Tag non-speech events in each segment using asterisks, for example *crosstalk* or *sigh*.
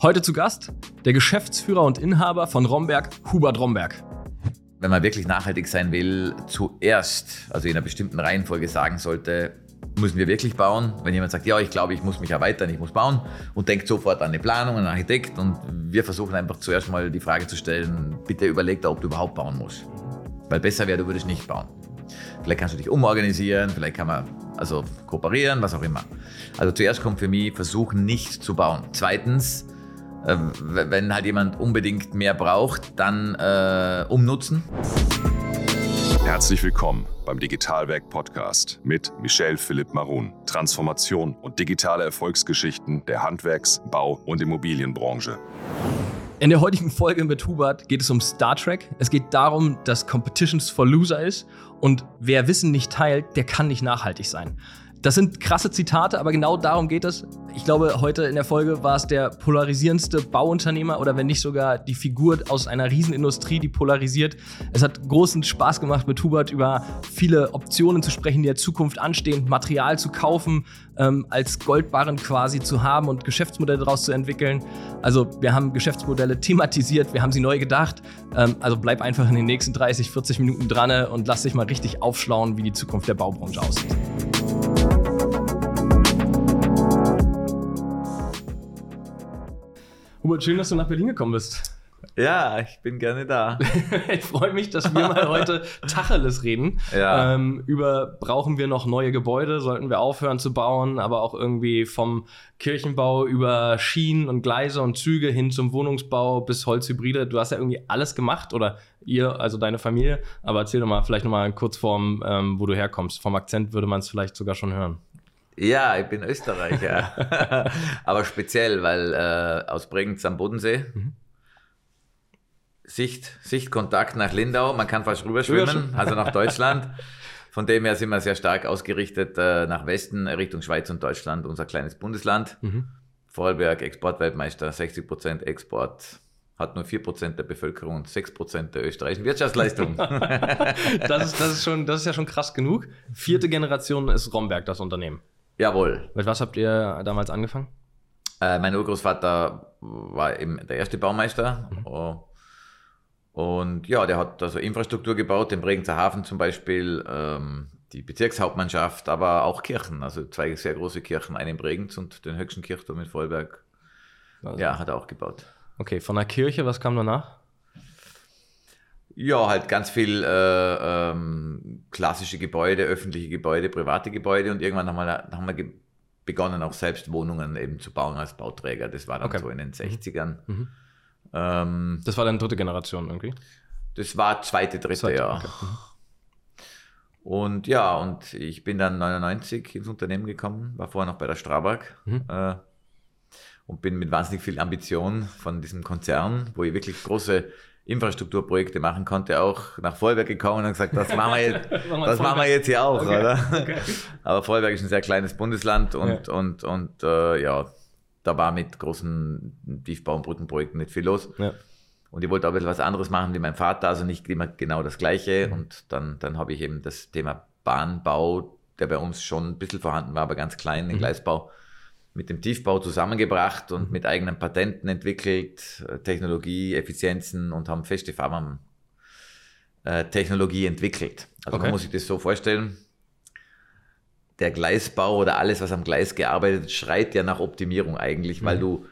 Heute zu Gast der Geschäftsführer und Inhaber von Romberg, Hubert Romberg. Wenn man wirklich nachhaltig sein will, zuerst, also in einer bestimmten Reihenfolge sagen sollte, müssen wir wirklich bauen. Wenn jemand sagt, ja, ich glaube, ich muss mich erweitern, ich muss bauen und denkt sofort an eine Planung, einen Architekt und wir versuchen einfach zuerst mal die Frage zu stellen, bitte überleg da, ob du überhaupt bauen musst. Weil besser wäre, du würdest nicht bauen. Vielleicht kannst du dich umorganisieren, vielleicht kann man also kooperieren, was auch immer. Also zuerst kommt für mich, versuchen nicht zu bauen. Zweitens, äh, wenn halt jemand unbedingt mehr braucht, dann äh, umnutzen. Herzlich willkommen beim Digitalwerk Podcast mit Michel Philipp Marun. Transformation und digitale Erfolgsgeschichten der Handwerks-, Bau- und Immobilienbranche. In der heutigen Folge mit Hubert geht es um Star Trek. Es geht darum, dass Competitions for Loser ist und wer Wissen nicht teilt, der kann nicht nachhaltig sein. Das sind krasse Zitate, aber genau darum geht es. Ich glaube, heute in der Folge war es der polarisierendste Bauunternehmer oder wenn nicht sogar die Figur aus einer Riesenindustrie, die polarisiert. Es hat großen Spaß gemacht, mit Hubert über viele Optionen zu sprechen, die der Zukunft anstehen, Material zu kaufen, ähm, als Goldbarren quasi zu haben und Geschäftsmodelle daraus zu entwickeln. Also wir haben Geschäftsmodelle thematisiert, wir haben sie neu gedacht. Ähm, also bleib einfach in den nächsten 30, 40 Minuten dran und lass dich mal richtig aufschlauen, wie die Zukunft der Baubranche aussieht. Hubert, schön, dass du nach Berlin gekommen bist. Ja, ich bin gerne da. *laughs* ich freue mich, dass wir mal heute *laughs* Tacheles reden. Ja. Ähm, über brauchen wir noch neue Gebäude, sollten wir aufhören zu bauen, aber auch irgendwie vom Kirchenbau über Schienen und Gleise und Züge hin zum Wohnungsbau bis Holzhybride. Du hast ja irgendwie alles gemacht oder ihr, also deine Familie. Aber erzähl doch mal vielleicht nochmal kurz vorm, ähm, wo du herkommst. Vom Akzent würde man es vielleicht sogar schon hören. Ja, ich bin Österreicher. *laughs* Aber speziell, weil äh, aus Bregenz am Bodensee. Mhm. Sicht, Sichtkontakt nach Lindau, man kann fast rüberschwimmen, also nach Deutschland. *laughs* Von dem her sind wir sehr stark ausgerichtet äh, nach Westen, Richtung Schweiz und Deutschland, unser kleines Bundesland. Mhm. Vorarlberg, Exportweltmeister, 60% Export, hat nur 4% der Bevölkerung und 6% der österreichischen Wirtschaftsleistung. *laughs* das, ist, das, ist schon, das ist ja schon krass genug. Vierte Generation ist Romberg, das Unternehmen. Jawohl. Mit was habt ihr damals angefangen? Äh, mein Urgroßvater war eben der erste Baumeister. Mhm. Oh. Und ja, der hat also Infrastruktur gebaut, den Bregenzer Hafen zum Beispiel, ähm, die Bezirkshauptmannschaft, aber auch Kirchen, also zwei sehr große Kirchen, eine in Bregenz und den höchsten Kirchturm in Vollberg. Also. Ja, hat er auch gebaut. Okay, von der Kirche, was kam danach? Ja, halt ganz viel äh, ähm, klassische Gebäude, öffentliche Gebäude, private Gebäude und irgendwann haben wir, haben wir begonnen, auch selbst Wohnungen eben zu bauen als Bauträger. Das war dann okay. so in den 60ern. Mhm. Ähm, das war dann dritte Generation irgendwie? Das war zweite, dritte, zweite, ja. Okay. Mhm. Und ja, und ich bin dann 99 ins Unternehmen gekommen, war vorher noch bei der Strabag mhm. äh, und bin mit wahnsinnig viel Ambition von diesem Konzern, wo ich wirklich große Infrastrukturprojekte machen konnte, auch nach Vollberg gekommen und gesagt, das machen wir jetzt, *laughs* das machen wir jetzt hier auch, okay. oder? Okay. Aber Vollberg ist ein sehr kleines Bundesland und, ja. und, und äh, ja, da war mit großen Tiefbau- und Brückenprojekten nicht viel los. Ja. Und ich wollte auch ein bisschen was anderes machen wie mein Vater, also nicht immer genau das Gleiche. Mhm. Und dann, dann habe ich eben das Thema Bahnbau, der bei uns schon ein bisschen vorhanden war, aber ganz klein, den mhm. Gleisbau, mit dem Tiefbau zusammengebracht und mhm. mit eigenen Patenten entwickelt, äh, Technologie, Effizienzen und haben feste Fahrmann-Technologie äh, entwickelt. Also okay. man muss sich das so vorstellen, der Gleisbau oder alles, was am Gleis gearbeitet schreit ja nach Optimierung eigentlich, weil mhm. du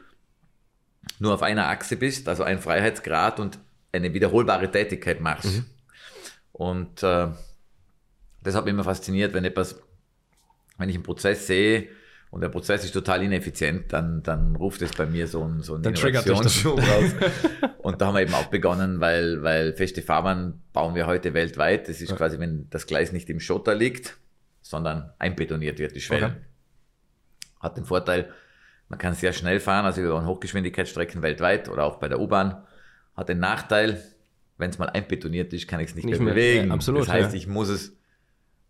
nur auf einer Achse bist, also ein Freiheitsgrad und eine wiederholbare Tätigkeit machst. Mhm. Und äh, das hat mich immer fasziniert, wenn etwas, wenn ich einen Prozess sehe, und der Prozess ist total ineffizient, dann, dann ruft es bei mir so ein, so ein Innovationsschub *laughs* raus. Und da haben wir eben auch begonnen, weil, weil feste Fahrbahn bauen wir heute weltweit. Das ist ja. quasi, wenn das Gleis nicht im Schotter liegt, sondern einbetoniert wird, die Schwelle. Okay. Hat den Vorteil, man kann sehr schnell fahren, also über Hochgeschwindigkeitsstrecken weltweit oder auch bei der U-Bahn. Hat den Nachteil, wenn es mal einbetoniert ist, kann ich es nicht, nicht, mehr bewegen. Ja, absolut, das heißt, ja. ich muss es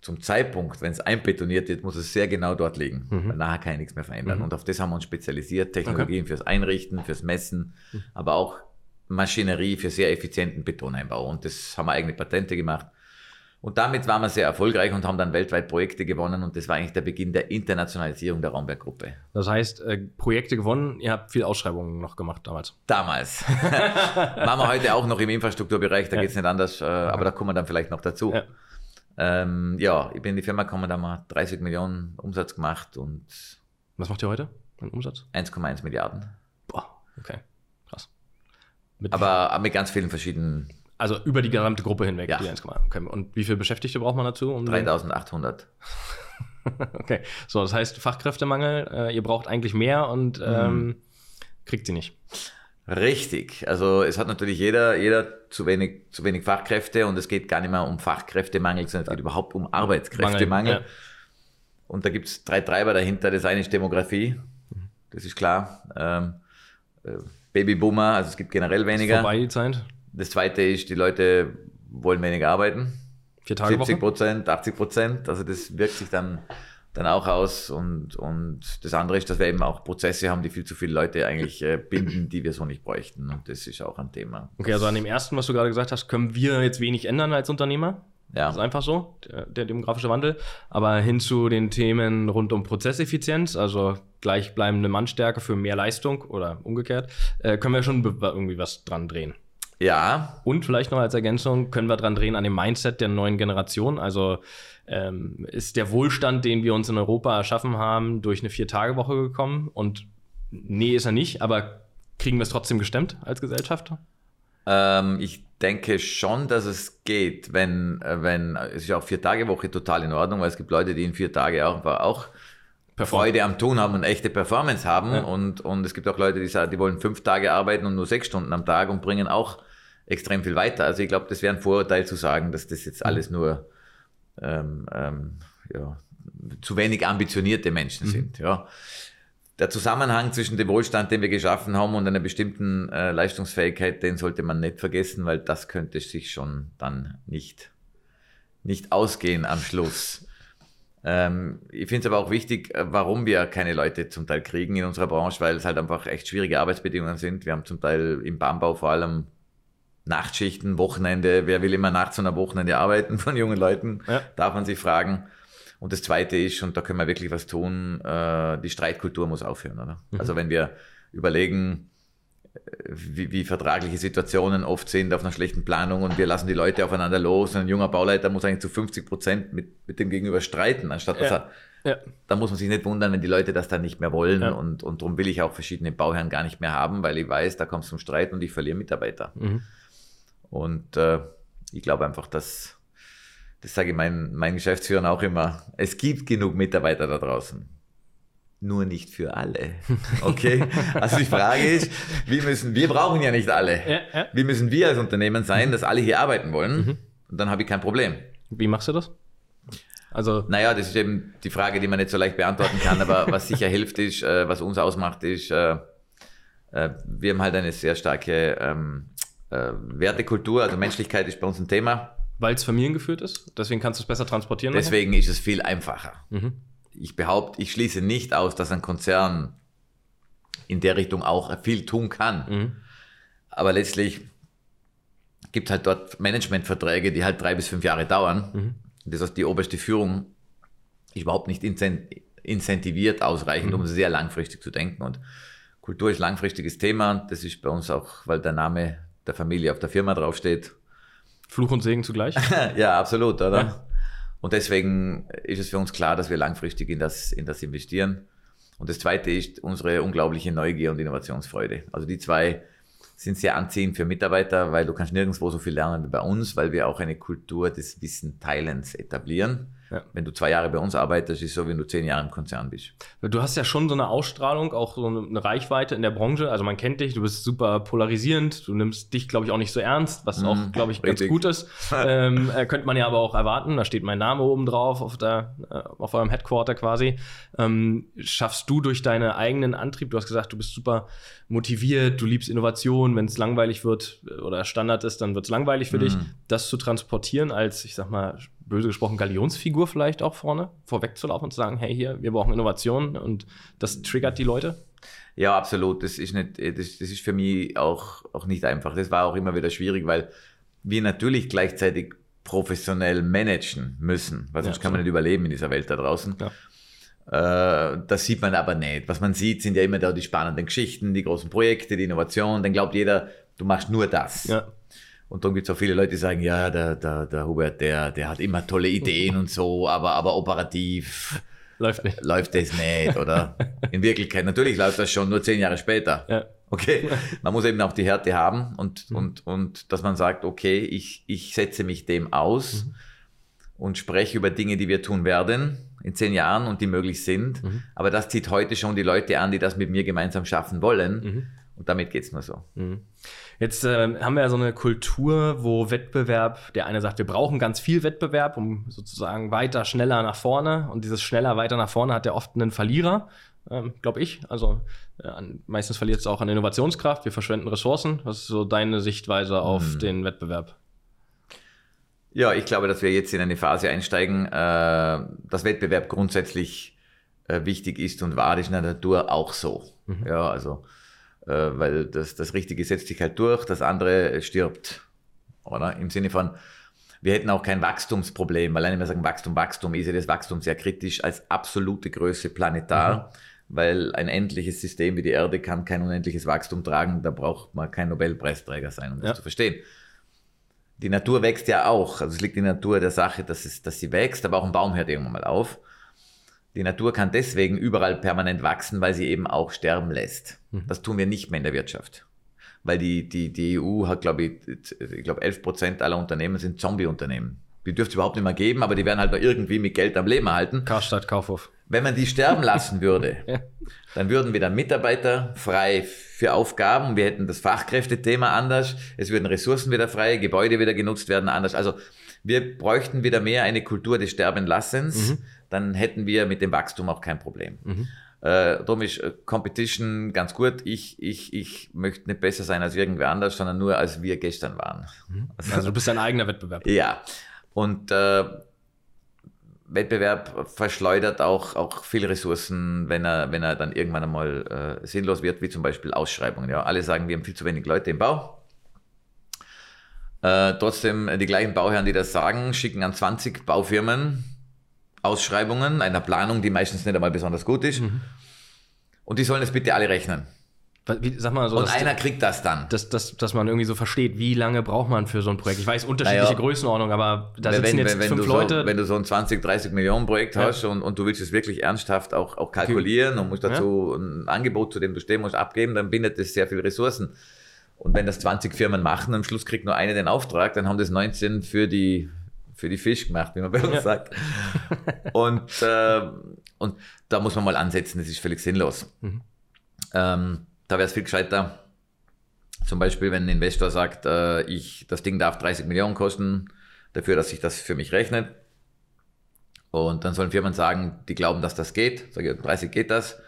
zum Zeitpunkt, wenn es einbetoniert wird, muss es sehr genau dort liegen, mhm. weil nachher kann ich nichts mehr verändern. Mhm. Und auf das haben wir uns spezialisiert, Technologien okay. fürs Einrichten, fürs Messen, mhm. aber auch Maschinerie für sehr effizienten Betoneinbau. Und das haben wir eigene Patente gemacht. Und damit waren wir sehr erfolgreich und haben dann weltweit Projekte gewonnen und das war eigentlich der Beginn der Internationalisierung der Raumberg-Gruppe. Das heißt, äh, Projekte gewonnen, ihr habt viel Ausschreibungen noch gemacht damals. Damals. *laughs* Machen wir heute auch noch im Infrastrukturbereich, da ja. geht es nicht anders, äh, aber da kommen wir dann vielleicht noch dazu. Ja. Ähm, ja, ich bin in die Firma gekommen, da haben wir 30 Millionen Umsatz gemacht und. Was macht ihr heute? Ein Umsatz? 1,1 Milliarden. Boah, okay. Krass. Mit aber mit ganz vielen verschiedenen also über die gesamte Gruppe hinweg. Ja. Die 1, okay. Und wie viele Beschäftigte braucht man dazu? Um 3800. *laughs* okay, so das heißt Fachkräftemangel. Äh, ihr braucht eigentlich mehr und ähm, mhm. kriegt sie nicht. Richtig. Also es hat natürlich jeder, jeder zu wenig, zu wenig Fachkräfte und es geht gar nicht mehr um Fachkräftemangel, sondern es geht überhaupt um Arbeitskräftemangel. Mangel, ja. Und da gibt es drei Treiber dahinter. Das eine ist Demografie, das ist klar. Ähm, äh, Babyboomer, also es gibt generell weniger. Ist vorbei die Zeit. Das zweite ist, die Leute wollen weniger arbeiten. Vier Tage 70 Prozent, 80 Prozent. Also das wirkt sich dann, dann auch aus. Und, und das andere ist, dass wir eben auch Prozesse haben, die viel zu viele Leute eigentlich äh, binden, die wir so nicht bräuchten. Und das ist auch ein Thema. Okay, also an dem ersten, was du gerade gesagt hast, können wir jetzt wenig ändern als Unternehmer. Ja. Das ist einfach so, der, der, demografische Wandel. Aber hin zu den Themen rund um Prozesseffizienz, also gleichbleibende Mannstärke für mehr Leistung oder umgekehrt, äh, können wir schon irgendwie was dran drehen. Ja. Und vielleicht noch als Ergänzung können wir dran drehen an dem Mindset der neuen Generation. Also ähm, ist der Wohlstand, den wir uns in Europa erschaffen haben, durch eine Vier-Tage-Woche gekommen? Und nee, ist er nicht, aber kriegen wir es trotzdem gestemmt als Gesellschaft? Ähm, ich denke schon, dass es geht, wenn, äh, wenn, es ist ja auch Vier-Tage-Woche total in Ordnung, weil es gibt Leute, die in vier Tage auch, auch Freude am Tun haben und echte Performance haben. Ja. Und, und es gibt auch Leute, die sagen, die wollen fünf Tage arbeiten und nur sechs Stunden am Tag und bringen auch extrem viel weiter. Also ich glaube, das wäre ein Vorurteil zu sagen, dass das jetzt alles nur ähm, ähm, ja, zu wenig ambitionierte Menschen mhm. sind. Ja. Der Zusammenhang zwischen dem Wohlstand, den wir geschaffen haben, und einer bestimmten äh, Leistungsfähigkeit, den sollte man nicht vergessen, weil das könnte sich schon dann nicht, nicht ausgehen am Schluss. Ähm, ich finde es aber auch wichtig, äh, warum wir keine Leute zum Teil kriegen in unserer Branche, weil es halt einfach echt schwierige Arbeitsbedingungen sind. Wir haben zum Teil im Bahnbau vor allem Nachtschichten, Wochenende, wer will immer nachts und am Wochenende arbeiten *laughs* von jungen Leuten, ja. darf man sich fragen. Und das Zweite ist, und da können wir wirklich was tun, äh, die Streitkultur muss aufhören. Oder? Mhm. Also wenn wir überlegen, äh, wie, wie, vertragliche Situationen oft sind auf einer schlechten Planung und wir lassen die Leute aufeinander los und ein junger Bauleiter muss eigentlich zu 50 Prozent mit, mit dem Gegenüber streiten, anstatt dass er, ja. da muss man sich nicht wundern, wenn die Leute das dann nicht mehr wollen ja. und, und darum will ich auch verschiedene Bauherren gar nicht mehr haben, weil ich weiß, da kommt es zum Streit und ich verliere Mitarbeiter. Mhm. Und äh, ich glaube einfach, dass, das sage ich meinen, meinen Geschäftsführern auch immer, es gibt genug Mitarbeiter da draußen. Nur nicht für alle. *laughs* Okay? Also die Frage ist, wie müssen, wir brauchen ja nicht alle. Ja, ja. Wie müssen wir als Unternehmen sein, dass alle hier arbeiten wollen? Mhm. Und dann habe ich kein Problem. Wie machst du das? Also naja, das ist eben die Frage, die man nicht so leicht beantworten kann, aber was sicher hilft, ist, äh, was uns ausmacht, ist, äh, äh, wir haben halt eine sehr starke ähm, äh, Wertekultur, also Menschlichkeit ist bei uns ein Thema. Weil es familiengeführt ist? Deswegen kannst du es besser transportieren? Deswegen nachher? ist es viel einfacher. Mhm. Ich behaupte, ich schließe nicht aus, dass ein Konzern in der Richtung auch viel tun kann. Mhm. Aber letztlich gibt es halt dort Managementverträge, die halt drei bis fünf Jahre dauern. Mhm. Das heißt, die oberste Führung ist überhaupt nicht incentiviert ausreichend, mhm. um sehr langfristig zu denken. Und Kultur ist langfristiges Thema. Das ist bei uns auch, weil der Name der Familie auf der Firma draufsteht. Fluch und Segen zugleich? *laughs* ja, absolut, oder? Ja. Und deswegen ist es für uns klar, dass wir langfristig in das, in das investieren. Und das zweite ist unsere unglaubliche Neugier und Innovationsfreude. Also die zwei sind sehr anziehend für Mitarbeiter, weil du kannst nirgendwo so viel lernen wie bei uns, weil wir auch eine Kultur des Wissenteilens etablieren. Ja. Wenn du zwei Jahre bei uns arbeitest, ist es so, wie wenn du zehn Jahre im Konzern bist. Du hast ja schon so eine Ausstrahlung, auch so eine Reichweite in der Branche. Also man kennt dich, du bist super polarisierend, du nimmst dich, glaube ich, auch nicht so ernst, was auch, mm, glaube ich, ganz richtig. gut ist. *laughs* ähm, äh, könnte man ja aber auch erwarten, da steht mein Name oben drauf auf, der, äh, auf eurem Headquarter quasi. Ähm, schaffst du durch deinen eigenen Antrieb, du hast gesagt, du bist super motiviert, du liebst Innovation, wenn es langweilig wird äh, oder Standard ist, dann wird es langweilig für mm. dich, das zu transportieren als, ich sag mal, böse gesprochen, Galionsfigur vielleicht auch vorne, vorwegzulaufen und zu sagen, hey, hier, wir brauchen Innovation und das triggert die Leute? Ja, absolut. Das ist, nicht, das, das ist für mich auch, auch nicht einfach. Das war auch immer wieder schwierig, weil wir natürlich gleichzeitig professionell managen müssen, weil sonst Ja, kann man nicht überleben in dieser Welt da draußen. Ja. Äh, das sieht man aber nicht. Was man sieht, sind ja immer da die spannenden Geschichten, die großen Projekte, die Innovation. Dann glaubt jeder, du machst nur das. Ja. Und dann gibt es auch viele Leute, die sagen, ja, der, der, der Hubert, der, der hat immer tolle Ideen und so, aber, aber operativ Läuft nicht. läuft das nicht, oder? In Wirklichkeit, natürlich läuft das schon nur zehn Jahre später. Ja. Okay, man muss eben auch die Härte haben und, und, und dass man sagt, okay, ich, ich setze mich dem aus und spreche über Dinge, die wir tun werden in zehn Jahren und die möglich sind. Aber das zieht heute schon die Leute an, die das mit mir gemeinsam schaffen wollen. Und damit geht's nur so. Jetzt ähm, haben wir ja so eine Kultur, wo Wettbewerb, der eine sagt, wir brauchen ganz viel Wettbewerb, um sozusagen weiter, schneller nach vorne. Und dieses schneller, weiter nach vorne hat ja oft einen Verlierer, ähm, glaube ich. Also äh, meistens verliert es auch an Innovationskraft. Wir verschwenden Ressourcen. Was ist so deine Sichtweise auf den Wettbewerb? Ja, ich glaube, dass wir jetzt in eine Phase einsteigen, äh, dass Wettbewerb grundsätzlich äh, wichtig ist und war, ist in der Natur auch so. Ja, also, äh, weil das, das Richtige setzt sich halt durch, das andere stirbt. Oder? Im Sinne von, wir hätten auch kein Wachstumsproblem, weil wenn wir sagen Wachstum, Wachstum, ist ja das Wachstum sehr kritisch als absolute Größe planetar, weil ein endliches System wie die Erde kann kein unendliches Wachstum tragen, da braucht man kein Nobelpreisträger sein, um das Ja. zu verstehen. Die Natur wächst ja auch. Also es liegt in der Natur der Sache, dass, es, dass sie wächst, aber auch ein Baum hört irgendwann mal auf. Die Natur kann deswegen überall permanent wachsen, weil sie eben auch sterben lässt. Das tun wir nicht mehr in der Wirtschaft. Weil die, die, die EU hat, glaube ich, ich glaube 11 Prozent aller Unternehmen sind Zombie-Unternehmen. Die dürfte es überhaupt nicht mehr geben, aber die werden halt noch irgendwie mit Geld am Leben erhalten. Karstadt, Kaufhof. Wenn man die sterben lassen würde, *laughs* Ja. dann würden dann Mitarbeiter frei für Aufgaben. Wir hätten das Fachkräftethema anders. Es würden Ressourcen wieder frei, Gebäude wieder genutzt werden anders. Also wir bräuchten wieder mehr eine Kultur des Sterbenlassens. Dann hätten wir mit dem Wachstum auch kein Problem. Äh, darum ist äh, Competition ganz gut. Ich, ich, ich möchte nicht besser sein als irgendwer anders, sondern nur als wir gestern waren. Also du bist dein eigener Wettbewerb. *laughs* Ja, und äh, Wettbewerb verschleudert auch, auch viel Ressourcen, wenn er, wenn er dann irgendwann einmal äh, sinnlos wird, wie zum Beispiel Ausschreibungen. Ja, alle sagen, wir haben viel zu wenig Leute im Bau. Äh, trotzdem, äh, die gleichen Bauherren, die das sagen, schicken an 20 Baufirmen Ausschreibungen einer Planung, die meistens nicht einmal besonders gut ist. Und die sollen es bitte alle rechnen. Wie, sag mal so, Und einer kriegt das dann. dass, dass, dass man irgendwie so versteht, wie lange braucht man für so ein Projekt. Ich weiß unterschiedliche Naja. Größenordnungen, aber da wenn, sitzen wenn, jetzt wenn, fünf du Leute. So, wenn du so ein 20, 30 Millionen Projekt Ja. hast und, und du willst es wirklich ernsthaft auch, auch kalkulieren und musst dazu ein Angebot, zu dem du stehen musst, abgeben, dann bindet das sehr viel Ressourcen. Und wenn das 20 Firmen machen, am Schluss kriegt nur eine den Auftrag, dann haben das 19 für die, für die Fisch gemacht, wie man bei uns Ja. sagt. Und, äh, und da muss man mal ansetzen, das ist völlig sinnlos. Mhm. Ähm, da wäre es viel gescheiter, zum Beispiel, wenn ein Investor sagt, äh, ich, das Ding darf 30 Millionen kosten, dafür, dass sich das für mich rechnet. Und dann sollen Firmen sagen, die glauben, dass das geht. Sage ich, 30 geht das.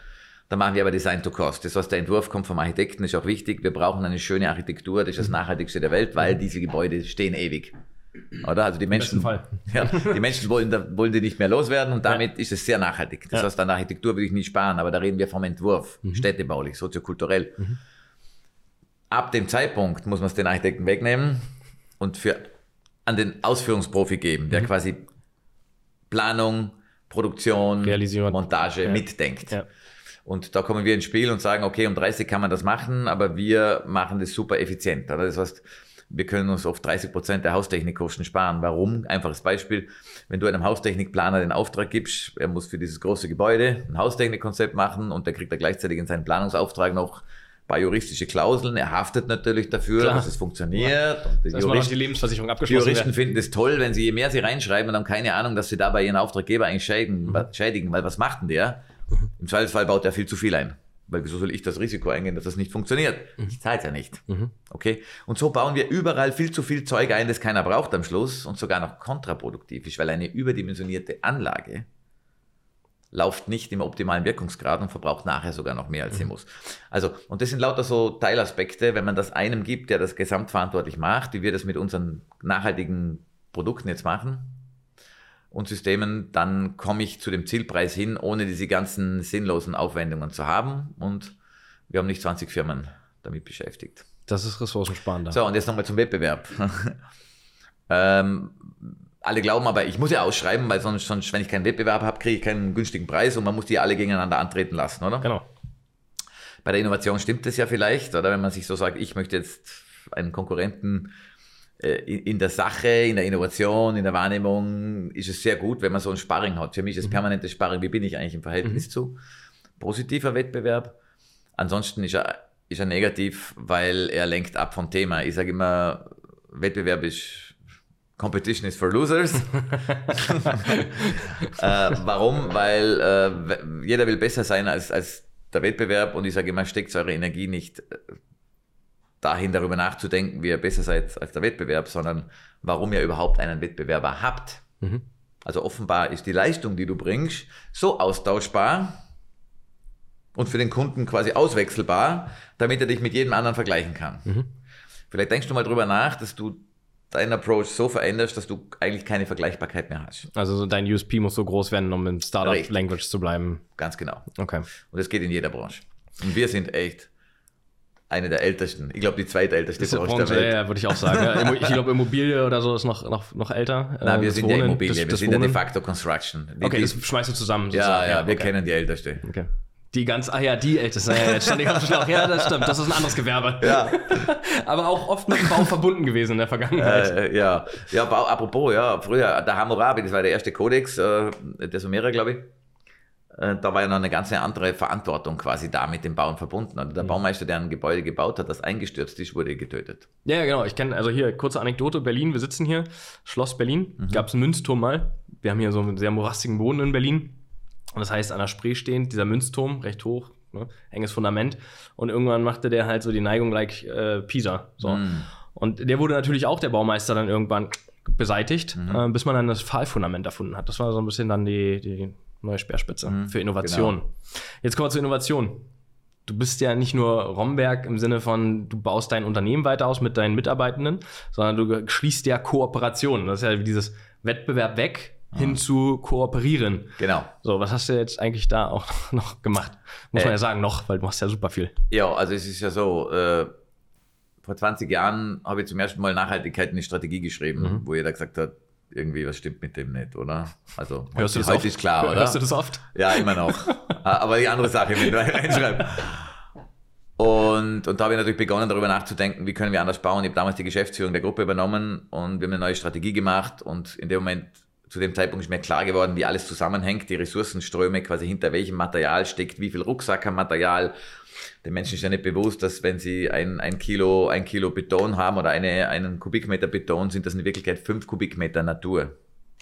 Dann machen wir aber Design to Cost. Das heißt, der Entwurf kommt vom Architekten, ist auch wichtig. Wir brauchen eine schöne Architektur, das ist das nachhaltigste der Welt, weil diese Gebäude stehen ewig. Oder? Also die Menschen, *laughs* ja, die Menschen wollen, wollen die nicht mehr loswerden und damit ist es sehr nachhaltig. Das Ja. heißt, an Architektur will ich nicht sparen, aber da reden wir vom Entwurf, städtebaulich, soziokulturell. Ab dem Zeitpunkt muss man es den Architekten wegnehmen und für an den Ausführungsprofi geben, der quasi Planung, Produktion, Realisierung. Montage Ja. mitdenkt. Ja. Und da kommen wir ins Spiel und sagen, okay, um 30 kann man das machen, aber wir machen das super effizient. Oder? Das heißt, wir können uns oft 30 Prozent der Haustechnikkosten sparen. Warum? Einfaches Beispiel. Wenn du einem Haustechnikplaner den Auftrag gibst, er muss für dieses große Gebäude ein Haustechnikkonzept machen und der kriegt er gleichzeitig in seinen Planungsauftrag noch ein paar juristische Klauseln. Er haftet natürlich dafür, Klar. dass es funktioniert. Und die Dass Juristen- die Lebensversicherung die abgeschlossen Juristen wird. finden das toll, wenn sie je mehr sie reinschreiben und haben keine Ahnung, dass sie dabei ihren Auftraggeber eigentlich schädigen, schädigen weil was macht denn der? Im Zweifelsfall baut er viel zu viel ein. Weil wieso soll ich das Risiko eingehen, dass das nicht funktioniert? Ich zahle es ja nicht. Okay? Und so bauen wir überall viel zu viel Zeug ein, das keiner braucht am Schluss und sogar noch kontraproduktiv ist, weil eine überdimensionierte Anlage läuft nicht im optimalen Wirkungsgrad und verbraucht nachher sogar noch mehr, als sie muss. Also, und das sind lauter so Teilaspekte, wenn man das einem gibt, der das gesamtverantwortlich macht, wie wir das mit unseren nachhaltigen Produkten jetzt machen und Systemen, dann komme ich zu dem Zielpreis hin, ohne diese ganzen sinnlosen Aufwendungen zu haben und wir haben nicht 20 Firmen damit beschäftigt. Das ist ressourcensparender. So, und jetzt nochmal zum Wettbewerb. *laughs* Ähm, alle glauben aber, ich muss ja ausschreiben, weil sonst, sonst wenn ich keinen Wettbewerb habe, kriege ich keinen günstigen Preis und man muss die alle gegeneinander antreten lassen, oder? Genau. Bei der Innovation stimmt das ja vielleicht, oder wenn man sich so sagt, ich möchte jetzt einen Konkurrenten in der Sache, in der Innovation, in der Wahrnehmung ist es sehr gut, wenn man so ein Sparring hat. Für mich ist mhm. permanentes Sparring, wie bin ich eigentlich im Verhältnis mhm. zu? Positiver Wettbewerb. Ansonsten ist er, ist er negativ, weil er lenkt ab vom Thema. Ich sage immer, Wettbewerb ist Competition is for losers. *laughs* äh, warum? Weil äh, jeder will besser sein als, als der Wettbewerb und ich sage immer, steckt eure Energie nicht äh, dahin, darüber nachzudenken, wie ihr besser seid als der Wettbewerb, sondern warum ihr überhaupt einen Wettbewerber habt. Mhm. Also offenbar ist die Leistung, die du bringst, so austauschbar und für den Kunden quasi auswechselbar, damit er dich mit jedem anderen vergleichen kann. Mhm. Vielleicht denkst du mal drüber nach, dass du deinen Approach so veränderst, dass du eigentlich keine Vergleichbarkeit mehr hast. Also dein USP muss so groß werden, um im Startup-Language zu bleiben. Ganz genau. Okay. Und das geht in jeder Branche. Und wir sind echt eine der ältesten. Ich glaube, die zweitälteste Branche, Branche der Welt. Ja, würde ich auch sagen. *laughs* ich glaube, Immobilie oder so ist noch, noch, noch älter. Nein, wir das sind Wohnen, ja Immobilie, das, wir das sind Wohnen. ja de facto Construction. Die, okay, das schmeißt du zusammen. Ja, ja, wir okay. kennen die älteste. Okay. Die ganz, ah ja, die älteste. Ja, jetzt stand ich auf Schlauch. Ja, das stimmt, das ist ein anderes Gewerbe. Ja. *laughs* Aber auch oft mit dem Bau verbunden gewesen in der Vergangenheit. Äh, ja, ja Bau, apropos, ja, früher, der Hammurabi, das war der erste Kodex, äh, der Sumerer, glaube ich. Äh, da war ja noch eine ganz andere Verantwortung quasi da mit dem Bauen verbunden. Und der mhm. Baumeister, der ein Gebäude gebaut hat, das eingestürzt ist, wurde getötet. Ja, genau. Ich kenne, also hier, kurze Anekdote, Berlin, wir sitzen hier, Schloss Berlin, mhm. gab es einen Münzturm mal. Wir haben hier so einen sehr morastigen Boden in Berlin. Und das heißt, an der Spree stehend, dieser Münzturm, recht hoch, ne, enges Fundament. Und irgendwann machte der halt so die Neigung like äh, Pisa. So. Mm. Und der wurde natürlich auch der Baumeister dann irgendwann beseitigt, mhm. äh, bis man dann das Pfahlfundament erfunden hat. Das war so ein bisschen dann die, die neue Speerspitze mhm, für Innovation. Genau. Jetzt kommen wir zur Innovation. Du bist ja nicht nur Romberg im Sinne von, du baust dein Unternehmen weiter aus mit deinen Mitarbeitenden, sondern du schließt ja Kooperationen. Das ist ja dieses Wettbewerb weg, hin zu kooperieren. Genau. So, was hast du jetzt eigentlich da auch *laughs* noch gemacht? Muss äh, man ja sagen, noch, weil du machst ja super viel. Ja, also es ist ja so, äh, vor 20 Jahren habe ich zum ersten Mal Nachhaltigkeit in die Strategie geschrieben, mhm. wo jeder gesagt hat, irgendwie was stimmt mit dem nicht, oder? Also *laughs* Hörst heute, du heute ist klar, oder? Hörst du das oft? Ja, immer noch. *laughs* Aber die andere Sache, wenn du reinschreibst. Und, und da habe ich natürlich begonnen, darüber nachzudenken, wie können wir anders bauen. Ich habe damals die Geschäftsführung der Gruppe übernommen und wir haben eine neue Strategie gemacht. Und in dem Moment zu dem Zeitpunkt ist mir klar geworden, wie alles zusammenhängt, die Ressourcenströme, quasi hinter welchem Material steckt, wie viel Rucksack am Material. Den Menschen ist ja nicht bewusst, dass wenn sie ein, ein, Kilo, ein Kilo Beton haben oder eine, einen Kubikmeter Beton, sind das in Wirklichkeit fünf Kubikmeter Natur.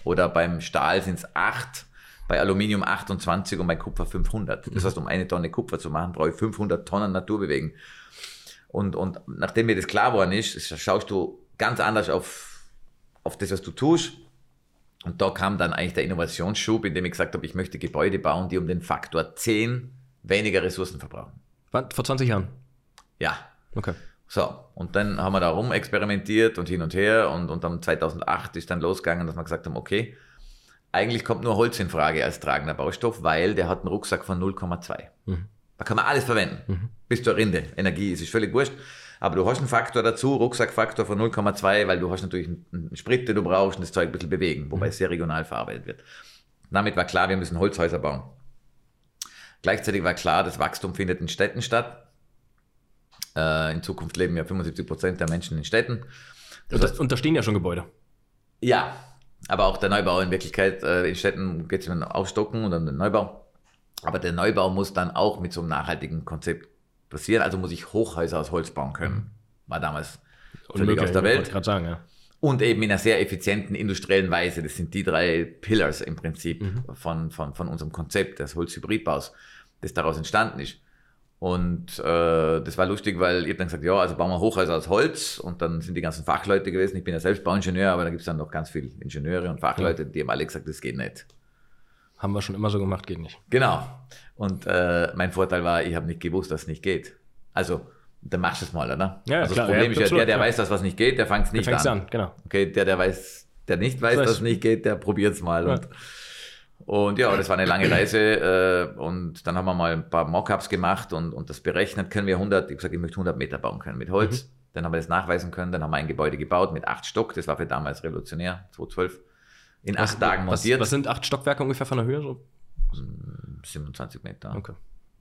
Oder beim Stahl sind es acht, bei Aluminium 28 und bei Kupfer 500. Das heißt, um eine Tonne Kupfer zu machen, brauche ich 500 Tonnen Natur bewegen. Und, und nachdem mir das klar geworden ist, schaust du ganz anders auf, auf das, was du tust und da kam dann eigentlich der Innovationsschub, indem ich gesagt habe, ich möchte Gebäude bauen, die um den Faktor 10 weniger Ressourcen verbrauchen. Wann? Vor 20 Jahren? Ja. Okay. So, und dann haben wir da rum experimentiert und hin und her und, und dann 2008 ist dann losgegangen, dass wir gesagt haben, okay, eigentlich kommt nur Holz in Frage als tragender Baustoff, weil der hat einen Rucksack von 0,2. Mhm. Da kann man alles verwenden. Mhm. Bis zur Rinde. Energie ist völlig wurscht. Aber du hast einen Faktor dazu, Rucksackfaktor von 0,2, weil du hast natürlich einen Sprit, den du brauchst und das Zeug ein bisschen bewegen, wobei mhm. es sehr regional verarbeitet wird. Damit war klar, wir müssen Holzhäuser bauen. Gleichzeitig war klar, das Wachstum findet in Städten statt. Äh, in Zukunft leben ja 75 Prozent der Menschen in Städten. Das heißt, und da stehen ja schon Gebäude. Ja, aber auch der Neubau in Wirklichkeit. Äh, in Städten geht es um den Aufstocken und um den Neubau. Aber der Neubau muss dann auch mit so einem nachhaltigen Konzept passieren, also muss ich Hochhäuser aus Holz bauen können. War damals völlig aus der Welt. Ich sagen, ja. Und eben in einer sehr effizienten industriellen Weise. Das sind die drei Pillars im Prinzip mhm. von, von, von unserem Konzept des Holzhybridbaus, das daraus entstanden ist. Und äh, das war lustig, weil ich dann gesagt, ja, also bauen wir Hochhäuser aus Holz und dann sind die ganzen Fachleute gewesen. Ich bin ja selbst Bauingenieur, aber da gibt es dann noch ganz viele Ingenieure und Fachleute, die haben alle gesagt, das geht nicht. Haben wir schon immer so gemacht, geht nicht. Genau. Und äh, mein Vorteil war, ich habe nicht gewusst, dass es nicht geht. Also, dann machst du es mal, oder? Ja, also klar, das Problem ja, ist ja, der, der weiß, dass was nicht geht, der fängt es nicht der an. an. Genau. Okay, der, der weiß, der nicht weiß, dass es nicht geht, der probiert es mal. Ja. Und, und ja, das war eine lange Reise äh, und dann haben wir mal ein paar Mockups gemacht und, und das berechnet, können wir 100, ich gesagt, ich möchte 100 Meter bauen können mit Holz. Mhm. Dann haben wir das nachweisen können. Dann haben wir ein Gebäude gebaut mit acht Stock. Das war für damals revolutionär, 2012. In was, acht Tagen montiert. Was, was, sind acht Stockwerke ungefähr von der Höhe? So? 27 Meter. Okay.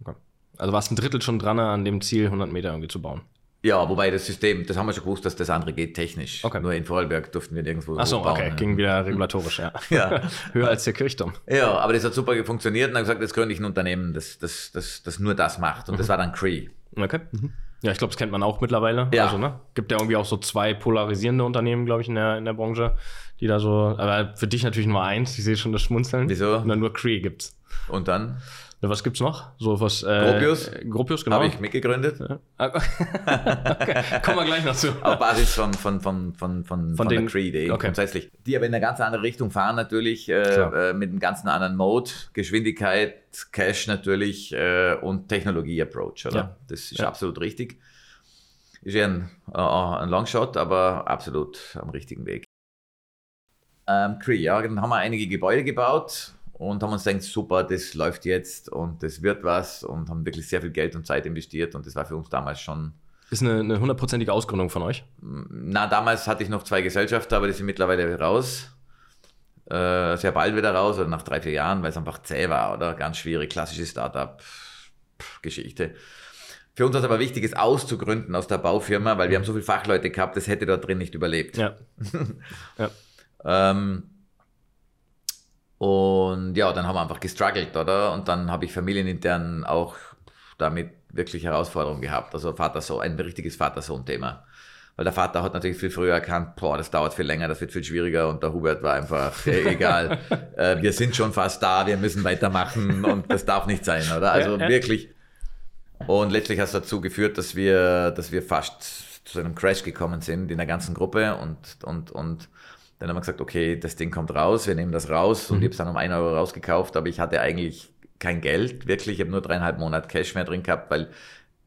okay. Also war es ein Drittel schon dran, an dem Ziel 100 Meter irgendwie zu bauen? Ja, wobei das System, das haben wir schon gewusst, dass das andere geht technisch. Okay. Nur in Vorarlberg durften wir nirgendwo Ach so, bauen. okay, ging wieder regulatorisch, ja. *laughs* ja. *laughs* Höher als der Kirchturm. Ja, aber das hat super funktioniert und dann gesagt, jetzt gründe ich ein Unternehmen, das, das, das, das nur das macht. Und mhm. das war dann Cree. Okay. Mhm. Ja, ich glaube, das kennt man auch mittlerweile. Ja. Also, ne? Gibt ja irgendwie auch so zwei polarisierende Unternehmen, glaube ich, in der, in der Branche, die da so, aber für dich natürlich nur eins, ich sehe schon das Schmunzeln. Wieso? Und dann nur Cree gibt's. Und dann? Ja, was gibt's noch? So was. Äh, Gropius. Gropius, genau. Habe ich mitgegründet. Ja. Ah, *laughs* okay. Kommen wir gleich noch zu. Auf Basis von, von, von, von, von, von, den, der Creed, okay. grundsätzlich. Die aber in eine ganz andere Richtung fahren, natürlich, äh, äh, mit einem ganz anderen Mode, Geschwindigkeit, Cash natürlich äh, und Technologie-Approach, oder? Ja. Das ist absolut richtig. Ist ja ein, äh, ein Longshot, aber absolut am richtigen Weg. Ähm, Cree, ja, dann haben wir einige Gebäude gebaut und haben uns gedacht, super, das läuft jetzt und das wird was und haben wirklich sehr viel Geld und Zeit investiert und das war für uns damals schon. Ist eine hundertprozentige Ausgründung von euch? Na, damals hatte ich noch zwei Gesellschafter, aber die sind mittlerweile raus. Äh, sehr bald wieder raus oder nach drei, vier Jahren, weil es einfach zäh war oder ganz schwierig, klassische Startup-Geschichte. Für uns war es aber wichtig, es auszugründen aus der Baufirma, weil wir haben so viele Fachleute gehabt, das hätte dort drin nicht überlebt. Ja. *laughs* ja. ähm, und ja, dann haben wir einfach gestruggelt, oder? Und dann habe ich familienintern auch damit wirklich Herausforderungen gehabt. Also Vater so ein richtiges Vater-Sohn-Thema. Weil der Vater hat natürlich viel früher erkannt, boah, das dauert viel länger, das wird viel schwieriger und der Hubert war einfach, *laughs* äh, egal, äh, wir sind schon fast da, wir müssen weitermachen und das darf nicht sein, oder? Also wirklich. Und letztlich hat es dazu geführt, dass wir, dass wir fast zu einem Crash gekommen sind in der ganzen Gruppe und, und, und dann haben wir gesagt, okay, das Ding kommt raus, wir nehmen das raus und mhm. ich habe es dann um 1 Euro rausgekauft, aber ich hatte eigentlich kein Geld, wirklich. Ich habe nur dreieinhalb Monate Cash mehr drin gehabt, weil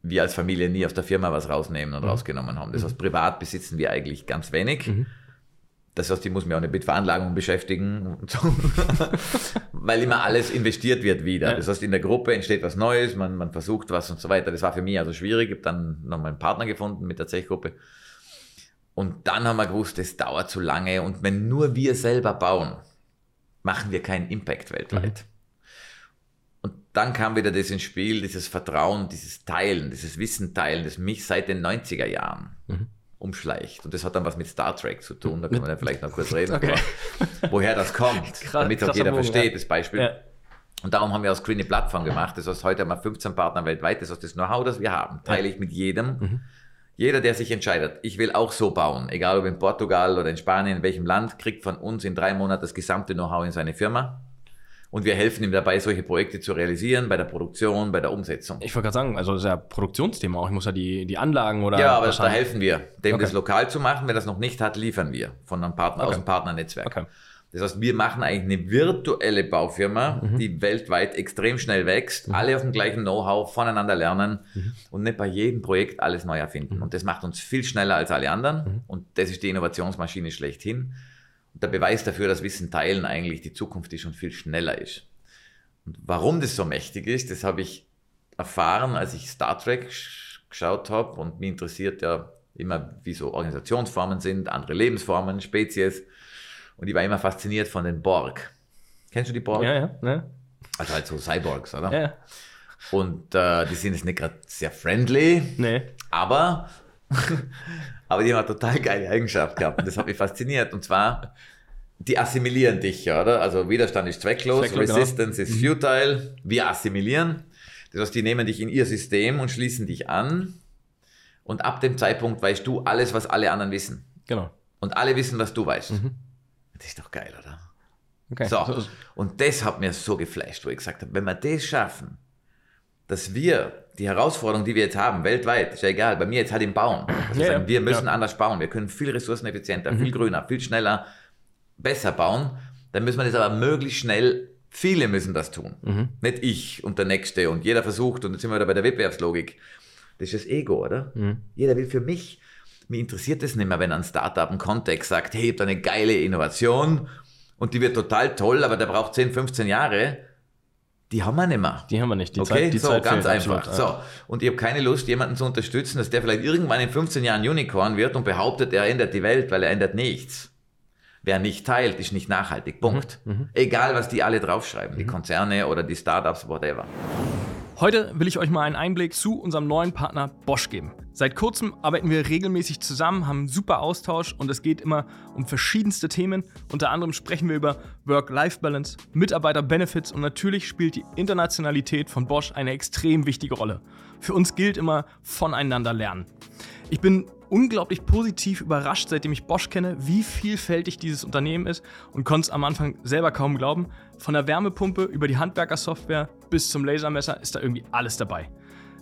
wir als Familie nie aus der Firma was rausnehmen und mhm. rausgenommen haben. Das heißt, mhm. privat besitzen wir eigentlich ganz wenig. Mhm. Das heißt, ich muss mich auch nicht mit Veranlagung beschäftigen, so. *laughs* weil immer alles investiert wird wieder. Das heißt, in der Gruppe entsteht was Neues, man, man versucht was und so weiter. Das war für mich also schwierig. Ich habe dann nochmal einen Partner gefunden mit der Zechgruppe. Und dann haben wir gewusst, das dauert zu lange und wenn nur wir selber bauen, machen wir keinen Impact weltweit. Mhm. Und dann kam wieder das ins Spiel, dieses Vertrauen, dieses Teilen, dieses Wissen teilen, das mich seit den 90er Jahren mhm. umschleicht. Und das hat dann was mit Star Trek zu tun, da können wir ja vielleicht noch kurz reden, okay. woher das kommt, *laughs* Krass, damit auch jeder versteht, das Beispiel. Ja. Und darum haben wir aus Green eine Plattform gemacht. Das heißt, heute haben wir 15 Partner weltweit. Das heißt, das Know-how, das wir haben, teile ich mit jedem. Mhm jeder, der sich entscheidet, ich will auch so bauen, egal ob in Portugal oder in Spanien, in welchem Land, kriegt von uns in drei Monaten das gesamte Know-how in seine Firma. Und wir helfen ihm dabei, solche Projekte zu realisieren, bei der Produktion, bei der Umsetzung. Ich wollte gerade sagen, also das ist ja Produktionsthema auch. Ich muss ja die, die Anlagen oder. Ja, aber da helfen wir, dem okay. das lokal zu machen. Wer das noch nicht hat, liefern wir von einem Partner, okay. aus dem Partnernetzwerk. Okay. Das heißt, wir machen eigentlich eine virtuelle Baufirma, mhm. die weltweit extrem schnell wächst, mhm. alle auf dem gleichen Know-how voneinander lernen mhm. und nicht bei jedem Projekt alles neu erfinden. Mhm. Und das macht uns viel schneller als alle anderen. Mhm. Und das ist die Innovationsmaschine schlechthin. Und der Beweis dafür, dass Wissen teilen eigentlich die Zukunft ist und viel schneller ist. Und warum das so mächtig ist, das habe ich erfahren, als ich Star Trek geschaut habe und mich interessiert ja immer, wie so Organisationsformen sind, andere Lebensformen, Spezies. Und ich war immer fasziniert von den Borg. Kennst du die Borg? Ja, ja. ja. Also halt so Cyborgs, oder? Ja. Und äh, die sind jetzt nicht gerade sehr friendly, nee. aber, *laughs* aber die haben eine total geile Eigenschaft gehabt. Und das hat mich fasziniert. Und zwar, die assimilieren dich, oder? Also Widerstand ist zwecklos, zwecklos genau. Resistance genau. ist futile. Wir assimilieren. Das heißt, die nehmen dich in ihr System und schließen dich an. Und ab dem Zeitpunkt weißt du alles, was alle anderen wissen. Genau. Und alle wissen, was du weißt. Mhm. Das ist doch geil, oder? Okay. So, und das hat mir so geflasht, wo ich gesagt habe, wenn wir das schaffen, dass wir die Herausforderung, die wir jetzt haben, weltweit, ist ja egal, bei mir jetzt halt im Bauen. Also ja, sagen, wir müssen ja. anders bauen, wir können viel ressourceneffizienter, mhm. viel grüner, viel schneller, besser bauen. Dann müssen wir das aber möglichst schnell, viele müssen das tun. Mhm. Nicht ich und der Nächste und jeder versucht, und jetzt sind wir wieder bei der Wettbewerbslogik. Das ist das Ego, oder? Mhm. Jeder will für mich mir interessiert es nicht mehr, wenn ein Startup im Kontext sagt, hey, ich habe eine geile Innovation und die wird total toll, aber der braucht 10, 15 Jahre. die haben wir nicht mehr. Die haben wir nicht. Die okay, Zeit, die so, Zeit ganz einfach. Absolut, so, und ich habe keine Lust, jemanden zu unterstützen, dass der vielleicht irgendwann in 15 Jahren Unicorn wird und behauptet, er ändert die Welt, weil er ändert nichts. Wer nicht teilt, ist nicht nachhaltig. Punkt. Mhm, mhm. Egal, was die alle draufschreiben, die mhm. Konzerne oder die Startups, whatever. Heute will ich euch mal einen Einblick zu unserem neuen Partner Bosch geben. Seit kurzem arbeiten wir regelmäßig zusammen, haben einen super Austausch und es geht immer um verschiedenste Themen. Unter anderem sprechen wir über Work-Life-Balance, Mitarbeiter-Benefits und natürlich spielt die Internationalität von Bosch eine extrem wichtige Rolle. Für uns gilt immer voneinander lernen. Ich bin unglaublich positiv überrascht, seitdem ich Bosch kenne, wie vielfältig dieses Unternehmen ist und konnte es am Anfang selber kaum glauben. Von der Wärmepumpe über die Handwerkersoftware bis zum Lasermesser ist da irgendwie alles dabei.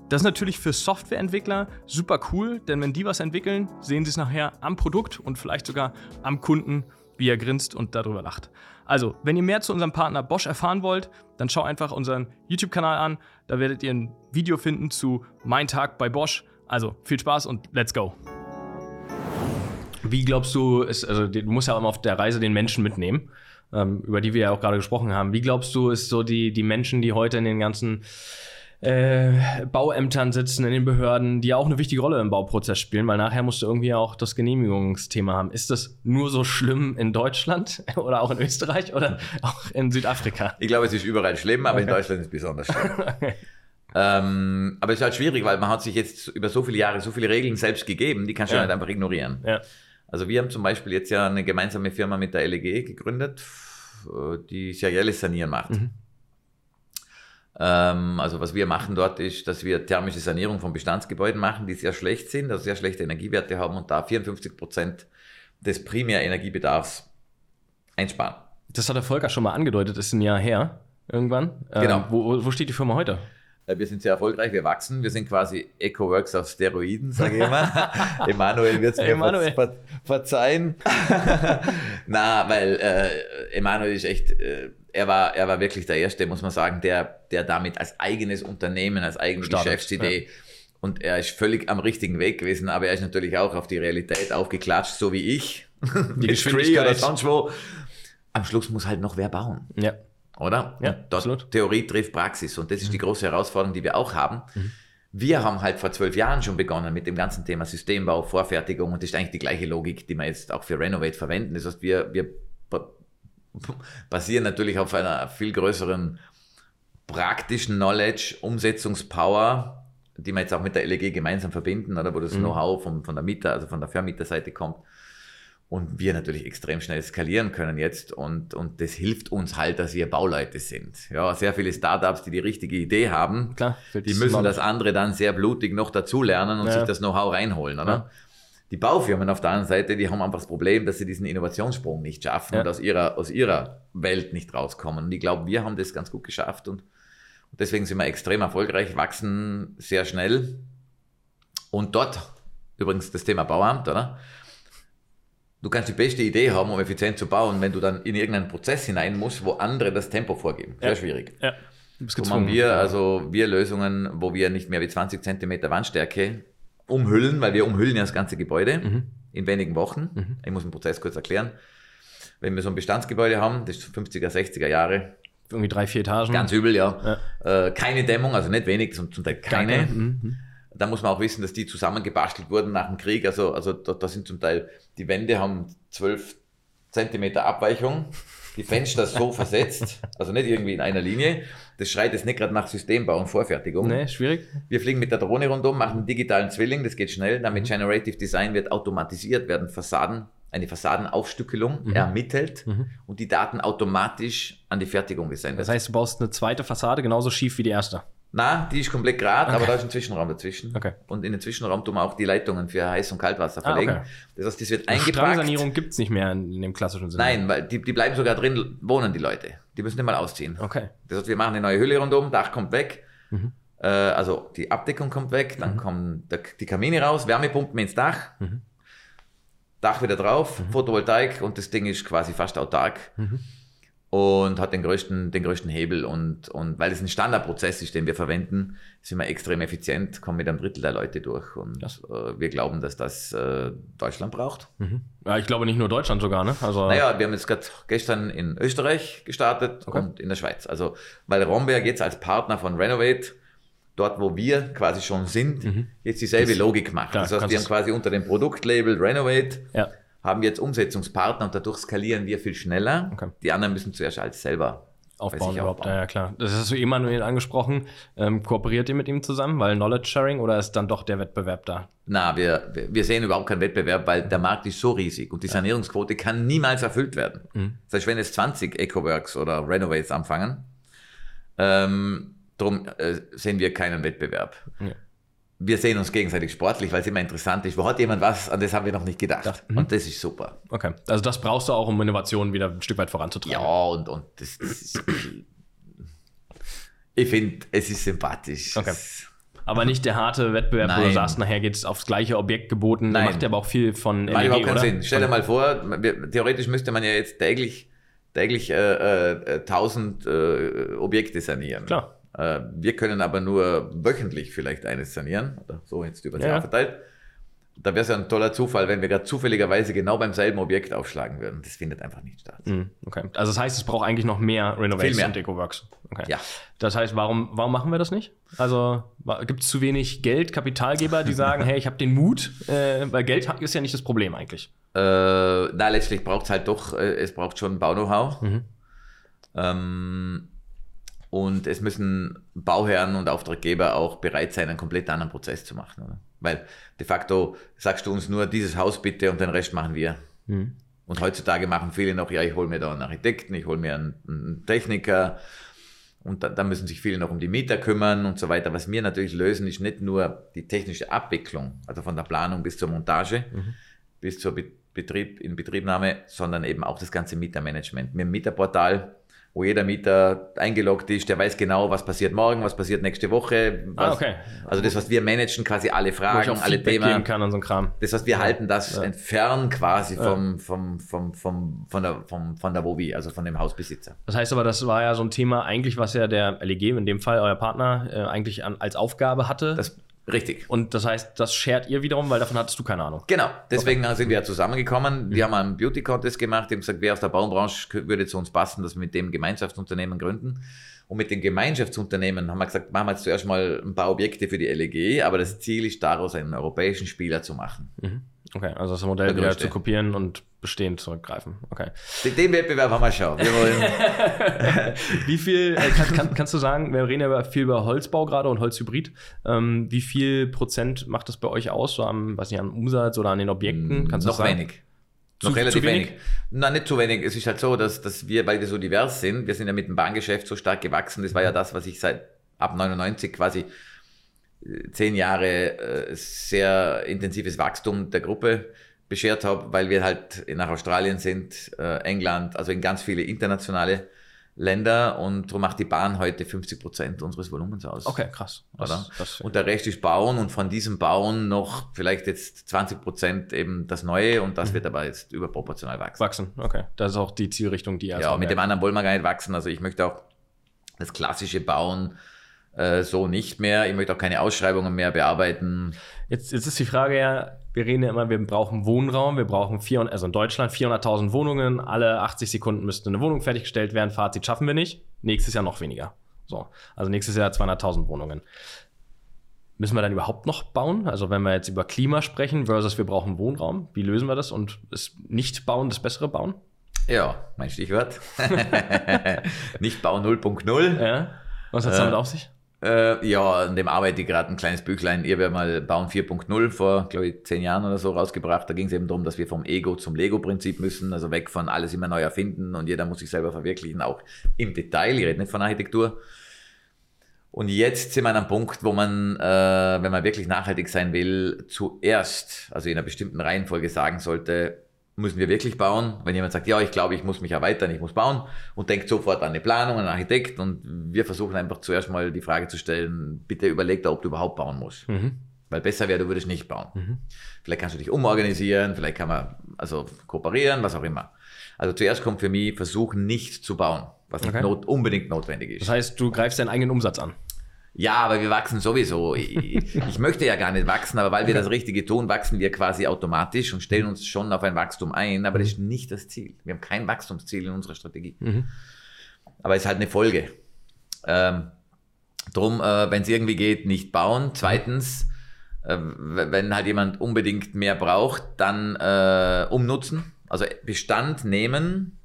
Das ist natürlich für Softwareentwickler super cool, denn wenn die was entwickeln, sehen sie es nachher am Produkt und vielleicht sogar am Kunden, wie er grinst und darüber lacht. Also, wenn ihr mehr zu unserem Partner Bosch erfahren wollt, dann schau einfach unseren YouTube-Kanal an. Da werdet ihr ein Video finden zu Mein Tag bei Bosch. Also, viel Spaß und let's go! Wie glaubst du, ist, also du musst ja auch immer auf der Reise den Menschen mitnehmen, ähm, über die wir ja auch gerade gesprochen haben. Wie glaubst du, ist so die, die Menschen, die heute in den ganzen äh, Bauämtern sitzen, in den Behörden, die ja auch eine wichtige Rolle im Bauprozess spielen, weil nachher musst du irgendwie auch das Genehmigungsthema haben. Ist das nur so schlimm in Deutschland *laughs* oder auch in Österreich oder auch in Südafrika? Ich glaube, es ist überall schlimm, aber okay. in Deutschland ist es besonders schlimm. *laughs* okay. Ähm, aber es ist halt schwierig, weil man hat sich jetzt über so viele Jahre so viele Regeln selbst gegeben, die kannst du ja. nicht einfach ignorieren. Ja. Also wir haben zum Beispiel jetzt ja eine gemeinsame Firma mit der LEG gegründet, die serielles Sanieren macht. Mhm. Ähm, also was wir machen dort ist, dass wir thermische Sanierung von Bestandsgebäuden machen, die sehr schlecht sind, also sehr schlechte Energiewerte haben und da 54 Prozent des Primärenergiebedarfs einsparen. Das hat der Volker schon mal angedeutet, ist ein Jahr her irgendwann. Genau. Ähm, wo, wo steht die Firma heute? Äh, wir sind sehr erfolgreich, wir wachsen, wir sind quasi EcoWorks auf Steroiden, sage ich immer. *laughs* Emanuel wird es mir Emanuel. Ver verzeihen. *laughs* Na, weil äh, Emanuel ist echt, äh, er, war, er war wirklich der Erste, muss man sagen, der, der damit als eigenes Unternehmen, als eigene Startet, Geschäftsidee ja. und er ist völlig am richtigen Weg gewesen, aber er ist natürlich auch auf die Realität aufgeklatscht, so wie ich. Die *laughs* Geschwindigkeit. oder sonst wo. Am Schluss muss halt noch wer bauen. Ja oder? Ja, dort absolut. Theorie trifft Praxis und das ist mhm. die große Herausforderung, die wir auch haben. Mhm. Wir haben halt vor zwölf Jahren schon begonnen mit dem ganzen Thema Systembau, Vorfertigung und das ist eigentlich die gleiche Logik, die wir jetzt auch für Renovate verwenden. Das heißt, wir, wir basieren natürlich auf einer viel größeren praktischen Knowledge, Umsetzungspower, die wir jetzt auch mit der LEG gemeinsam verbinden, oder wo das mhm. Know-how von, von der Mieter, also von der Vermieterseite kommt und wir natürlich extrem schnell skalieren können jetzt und, und das hilft uns halt, dass wir Bauleute sind. Ja, sehr viele Startups, die die richtige Idee haben, Klar, die müssen das andere dann sehr blutig noch dazulernen und ja. sich das Know-how reinholen, oder? Ja. Die Baufirmen auf der anderen Seite, die haben einfach das Problem, dass sie diesen Innovationssprung nicht schaffen ja. und aus ihrer, aus ihrer Welt nicht rauskommen. Und ich glaube, wir haben das ganz gut geschafft und, und deswegen sind wir extrem erfolgreich, wachsen sehr schnell. Und dort, übrigens das Thema Bauamt, oder? Du kannst die beste Idee haben, um effizient zu bauen, wenn du dann in irgendeinen Prozess hinein musst, wo andere das Tempo vorgeben. Sehr ja. schwierig. Ja. So haben wir, also wir Lösungen, wo wir nicht mehr wie 20 Zentimeter Wandstärke umhüllen, weil wir umhüllen ja das ganze Gebäude mhm. in wenigen Wochen. Mhm. Ich muss den Prozess kurz erklären. Wenn wir so ein Bestandsgebäude haben, das ist 50er, 60er Jahre. Irgendwie drei, vier Etagen. Ganz übel, ja. ja. Äh, keine Dämmung, also nicht wenig, zum Teil keine. Mhm da muss man auch wissen, dass die zusammengebastelt wurden nach dem Krieg. Also, also da, da sind zum Teil, die Wände haben 12 Zentimeter Abweichung, die Fenster so *laughs* versetzt, also nicht irgendwie in einer Linie. Das schreit jetzt nicht gerade nach Systembau und Vorfertigung. Nee, schwierig. Wir fliegen mit der Drohne rundum, machen einen digitalen Zwilling, das geht schnell. Damit mhm. Generative Design wird automatisiert, werden Fassaden, eine Fassadenaufstückelung mhm. ermittelt mhm. und die Daten automatisch an die Fertigung gesendet. Das heißt, du baust eine zweite Fassade genauso schief wie die erste. Na, die ist komplett gerade, okay. aber da ist ein Zwischenraum dazwischen. Okay. Und in den Zwischenraum tun wir auch die Leitungen für Heiß- und Kaltwasser verlegen. Ah, okay. Das heißt, das wird eingepackt. Strangsanierung gibt es nicht mehr in, dem klassischen Sinne. Nein, weil die, die bleiben sogar drin wohnen, die Leute. Die müssen nicht mal ausziehen. Okay. Das heißt, wir machen eine neue Hülle rundum, Dach kommt weg. Mhm. Äh, also die Abdeckung kommt weg, dann mhm. kommen die Kamine raus, Wärmepumpen ins Dach. Mhm. Dach wieder drauf, mhm. Photovoltaik und das Ding ist quasi fast autark. Und hat den größten, den größten Hebel. Und, und weil es ein Standardprozess ist, den wir verwenden, sind wir extrem effizient, kommen mit einem Drittel der Leute durch. Und äh, wir glauben, dass das äh, Deutschland braucht. Mhm. Ja, ich glaube nicht nur Deutschland sogar, ne? Also naja, wir haben jetzt gerade gestern in Österreich gestartet okay. und in der Schweiz. Also, weil Romberg jetzt als Partner von Renovate dort, wo wir quasi schon sind, mhm. jetzt dieselbe das, Logik macht. Das heißt, wir haben quasi unter dem Produktlabel Renovate ja haben wir jetzt Umsetzungspartner und dadurch skalieren wir viel schneller. Okay. Die anderen müssen zuerst alles selber aufbauen überhaupt. Ja, ja, klar. Das hast du Emanuel angesprochen. Ähm, kooperiert ihr mit ihm zusammen, weil Knowledge Sharing oder ist dann doch der Wettbewerb da? Na, wir, wir sehen überhaupt keinen Wettbewerb, weil der Markt ist so riesig und die Sanierungsquote kann niemals erfüllt werden. Mhm. Das heißt, wenn jetzt 20 EcoWorks oder Renovates anfangen, ähm, darum äh, sehen wir keinen Wettbewerb. Ja wir sehen uns gegenseitig sportlich, weil es immer interessant ist. Wo hat jemand was, an das haben wir noch nicht gedacht. Mhm. Und das ist super. Okay, also das brauchst du auch, um Innovationen wieder ein Stück weit voranzutreiben. Ja, und, und das, das ist, ich finde, es ist sympathisch. Okay. Aber nicht der harte Wettbewerb, Nein. wo du sagst, nachher geht es aufs gleiche Objekt geboten. Nein. macht ja aber auch viel von Macht überhaupt keinen Sinn. Stell dir mal vor, theoretisch müsste man ja jetzt täglich, täglich äh, äh, 1000 äh, Objekte sanieren. Klar. Äh, wir können aber nur wöchentlich vielleicht eines sanieren, oder so jetzt über das ja. Jahr verteilt. Da wäre es ja ein toller Zufall, wenn wir gerade zufälligerweise genau beim selben Objekt aufschlagen würden. Das findet einfach nicht statt. Mhm, okay. Also das heißt, es braucht eigentlich noch mehr Renovation und Eco-Works. Okay. Ja. Das heißt, warum, warum machen wir das nicht? Also gibt es zu wenig Geld, Kapitalgeber, die sagen, *laughs* hey, ich habe den Mut, äh, weil Geld ist ja nicht das Problem eigentlich. Äh, na, letztlich braucht es halt doch, äh, es braucht schon Bau-Know-how. Mhm. Ähm, und es müssen Bauherren und Auftraggeber auch bereit sein, einen komplett anderen Prozess zu machen. Oder? Weil de facto sagst du uns nur dieses Haus bitte und den Rest machen wir. Mhm. Und heutzutage machen viele noch, ja, ich hole mir da einen Architekten, ich hole mir einen, einen Techniker. Und dann, dann, müssen sich viele noch um die Mieter kümmern und so weiter. Was wir natürlich lösen, ist nicht nur die technische Abwicklung, also von der Planung bis zur Montage, mhm. bis zur Betrieb, in Betriebnahme, sondern eben auch das ganze Mietermanagement. Mit dem Mieterportal wo jeder Mieter eingeloggt ist, der weiß genau, was passiert morgen, was passiert nächste Woche. Ah, was, ah, okay. Also das, was wir managen, quasi alle Fragen, alle Themen. so. Das, was wir ja. halten, das ja. entfernen quasi ja. vom, vom, vom, vom, von der, vom, von der Wobi, also von dem Hausbesitzer. Das heißt aber, das war ja so ein Thema eigentlich, was ja der LEG, in dem Fall euer Partner, äh, eigentlich an, als Aufgabe hatte. Das Richtig. Und das heißt, das shared ihr wiederum, weil davon hattest du keine Ahnung. Genau, deswegen okay. sind wir ja zusammengekommen. Wir mhm. haben einen Beauty-Contest gemacht, haben gesagt, wer aus der Baubranche würde zu uns passen, dass wir mit dem Gemeinschaftsunternehmen gründen. Und mit den Gemeinschaftsunternehmen haben wir gesagt, machen wir jetzt zuerst mal ein paar Objekte für die LEG, aber das Ziel ist daraus einen europäischen Spieler zu machen. Mhm. Okay, also das Modell wieder zu kopieren und bestehend zurückgreifen. Okay. Den Wettbewerb haben wir schon. Wir wollen *laughs* wie viel, äh, kann, kann, kannst du sagen, wir reden ja viel über Holzbau gerade und Holzhybrid. Ähm, wie viel Prozent macht das bei euch aus, so am, weiß nicht, am Umsatz oder an den Objekten? Kannst du noch sagen? wenig. Noch zu, relativ zu wenig? wenig. Nein, nicht zu wenig. Es ist halt so, dass, dass wir beide so divers sind. Wir sind ja mit dem Bahngeschäft so stark gewachsen. Das war ja das, was ich seit ab 99 quasi zehn Jahre äh, sehr intensives Wachstum der Gruppe beschert habe, weil wir halt nach Australien sind, äh, England, also in ganz viele internationale Länder und darum macht die Bahn heute 50 Prozent unseres Volumens aus. Okay, krass. Das, das, und der Rest ist Bauen und von diesem Bauen noch vielleicht jetzt 20 Prozent eben das Neue und das mhm. wird aber jetzt überproportional wachsen. Wachsen, okay. Das ist auch die Zielrichtung, die Ja, mit dem anderen wollen wir gar nicht wachsen. Also ich möchte auch das klassische Bauen äh, so nicht mehr. Ich möchte auch keine Ausschreibungen mehr bearbeiten. Jetzt, jetzt ist die Frage ja, wir reden ja immer, wir brauchen Wohnraum, wir brauchen 400, also in Deutschland 400.000 Wohnungen, alle 80 Sekunden müsste eine Wohnung fertiggestellt werden. Fazit schaffen wir nicht. Nächstes Jahr noch weniger. So, also nächstes Jahr 200.000 Wohnungen. Müssen wir dann überhaupt noch bauen? Also wenn wir jetzt über Klima sprechen versus wir brauchen Wohnraum, wie lösen wir das und ist nicht bauen das bessere bauen? Ja, mein Stichwort. *laughs* nicht bauen 0.0. Ja. Was hat es damit äh, auf sich? Äh, ja, an dem arbeite ich gerade ein kleines Büchlein. Ihr wäre mal Bauen 4.0 vor, glaube ich, zehn Jahren oder so rausgebracht. Da ging es eben darum, dass wir vom Ego zum Lego-Prinzip müssen, also weg von alles immer neu erfinden und jeder muss sich selber verwirklichen, auch im Detail. Ich rede nicht von Architektur. Und jetzt sind wir an einem Punkt, wo man, äh, wenn man wirklich nachhaltig sein will, zuerst, also in einer bestimmten Reihenfolge sagen sollte, müssen wir wirklich bauen? Wenn jemand sagt, ja, ich glaube, ich muss mich erweitern, ich muss bauen und denkt sofort an eine Planung, an einen Architekt und wir versuchen einfach zuerst mal die Frage zu stellen, bitte überleg da, ob du überhaupt bauen musst. Mhm. Weil besser wäre, du würdest nicht bauen. Mhm. Vielleicht kannst du dich umorganisieren, vielleicht kann man also kooperieren, was auch immer. Also zuerst kommt für mich, versuchen nicht zu bauen, was okay. nicht not, unbedingt notwendig ist. Das heißt, du greifst deinen eigenen Umsatz an. Ja, aber wir wachsen sowieso. Ich, ich möchte ja gar nicht wachsen, aber weil wir das Richtige tun, wachsen wir quasi automatisch und stellen uns schon auf ein Wachstum ein, aber das ist nicht das Ziel. Wir haben kein Wachstumsziel in unserer Strategie. Mhm. Aber es ist halt eine Folge. Ähm, drum, äh, wenn es irgendwie geht, nicht bauen. Zweitens, äh, wenn halt jemand unbedingt mehr braucht, dann äh, umnutzen. Also Bestand nehmen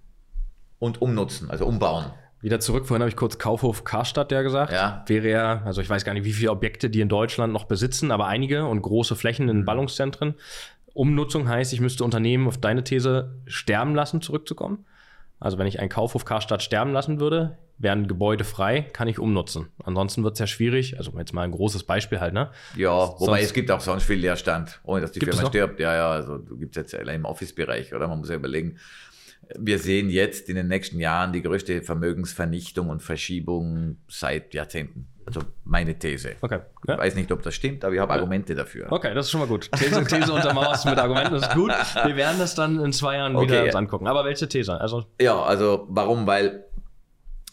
und umnutzen, also umbauen. Wieder zurück, vorhin habe ich kurz Kaufhof Karstadt ja gesagt. Ja. Wäre ja, also ich weiß gar nicht, wie viele Objekte die in Deutschland noch besitzen, aber einige und große Flächen in mhm. Ballungszentren. Umnutzung heißt, ich müsste Unternehmen auf deine These sterben lassen, zurückzukommen. Also wenn ich einen Kaufhof Karstadt sterben lassen würde, wären Gebäude frei, kann ich umnutzen. Ansonsten wird es ja schwierig, also jetzt mal ein großes Beispiel halt, ne? Ja, wobei sonst, es gibt auch sonst viel Leerstand, ohne dass die Firma stirbt. Ja, ja, also du gibt es jetzt allein im Office-Bereich, oder? Man muss ja überlegen, wir sehen jetzt in den nächsten Jahren die größte Vermögensvernichtung und Verschiebung seit Jahrzehnten. Also meine These. Okay. Ja. Ich weiß nicht, ob das stimmt, aber ich habe Argumente dafür. Okay, das ist schon mal gut. These, These untermauerst mit Argumenten, das ist gut. Wir werden das dann in zwei Jahren okay. wieder angucken. Aber welche These? Also ja, also warum? Weil,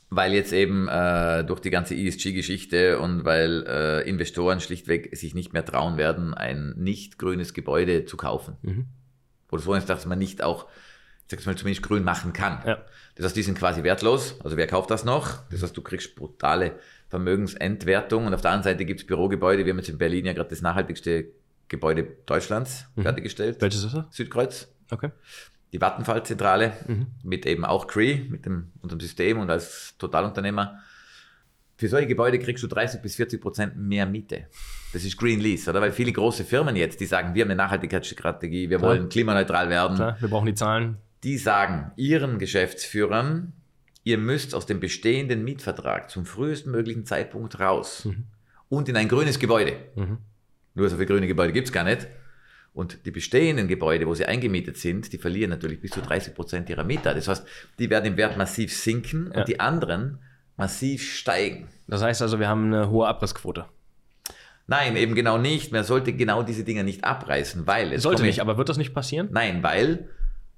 weil jetzt eben äh, durch die ganze ESG-Geschichte und weil äh, Investoren schlichtweg sich nicht mehr trauen werden, ein nicht grünes Gebäude zu kaufen. Mhm. Oder so, dass man nicht auch sag's mal, zumindest grün machen kann. Ja. Das heißt, die sind quasi wertlos. Also wer kauft das noch? Das heißt, du kriegst brutale Vermögensentwertung. Und auf der anderen Seite gibt es Bürogebäude. Wir haben jetzt in Berlin ja gerade das nachhaltigste Gebäude Deutschlands mhm. fertiggestellt. Welches ist das? Südkreuz. Okay. Die Vattenfallzentrale mhm. mit eben auch Cree, mit dem, unserem System und als Totalunternehmer. Für solche Gebäude kriegst du 30 bis 40 Prozent mehr Miete. Das ist Green Lease, oder? Weil viele große Firmen jetzt, die sagen, wir haben eine Nachhaltigkeitsstrategie, wir Klar. wollen klimaneutral werden. Klar, wir brauchen die Zahlen die sagen ihren Geschäftsführern, ihr müsst aus dem bestehenden Mietvertrag zum frühesten möglichen Zeitpunkt raus mhm. und in ein grünes Gebäude. Mhm. Nur so viele grüne Gebäude gibt es gar nicht. Und die bestehenden Gebäude, wo sie eingemietet sind, die verlieren natürlich bis zu 30 Prozent ihrer Mieter. Das heißt, die werden im Wert massiv sinken ja. und die anderen massiv steigen. Das heißt also, wir haben eine hohe Abrissquote. Nein, eben genau nicht. Man sollte genau diese Dinge nicht abreißen, weil es. Sollte nicht, aber wird das nicht passieren? Nein, weil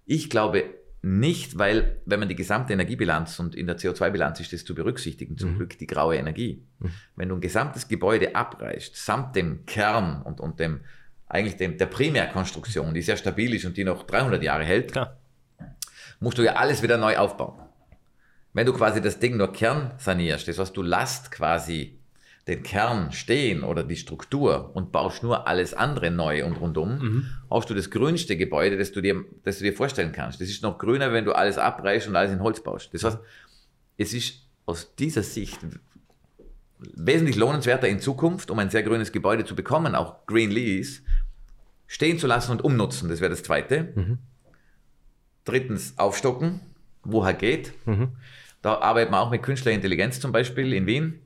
ich glaube nicht, weil wenn man die gesamte Energiebilanz und in der CO2-Bilanz ist das zu berücksichtigen, zum mhm. Glück die graue Energie. Mhm. Wenn du ein gesamtes Gebäude abreißt, samt dem Kern und, und dem eigentlich dem, der Primärkonstruktion, die sehr stabil ist und die noch 300 Jahre hält, Klar. musst du ja alles wieder neu aufbauen. Wenn du quasi das Ding nur Kern sanierst, das heißt, du Last quasi den Kern stehen oder die Struktur und baust nur alles andere neu und rundum, mhm. hast du das grünste Gebäude, das du, dir, das du dir vorstellen kannst. Das ist noch grüner, wenn du alles abreißt und alles in Holz baust. Das heißt, es ist aus dieser Sicht wesentlich lohnenswerter in Zukunft, um ein sehr grünes Gebäude zu bekommen, auch Green Lease, stehen zu lassen und umnutzen. Das wäre das Zweite. Mhm. Drittens, aufstocken, wo er geht. Mhm. Da arbeitet man auch mit künstlicher Intelligenz zum Beispiel in Wien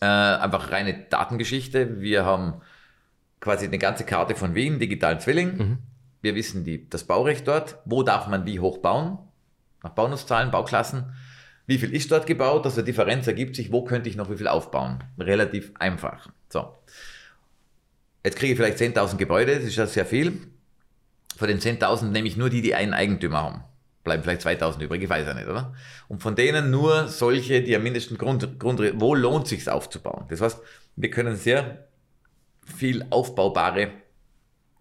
äh, einfach reine Datengeschichte. Wir haben quasi eine ganze Karte von Wien, digitalen Zwilling. Mhm. Wir wissen die, das Baurecht dort. Wo darf man wie hoch bauen? Nach Baunusszahlen, Bauklassen. Wie viel ist dort gebaut? Also Differenz ergibt sich, wo könnte ich noch wie viel aufbauen? Relativ einfach. So. Jetzt kriege ich vielleicht 10.000 Gebäude, das ist ja sehr viel. Von den 10.000 nehme ich nur die, die einen Eigentümer haben bleiben vielleicht 2000 übrig, ich weiß ja nicht, oder? Und von denen nur solche, die am mindesten Grund, Grund wo lohnt sich aufzubauen. Das heißt, wir können sehr viel aufbaubare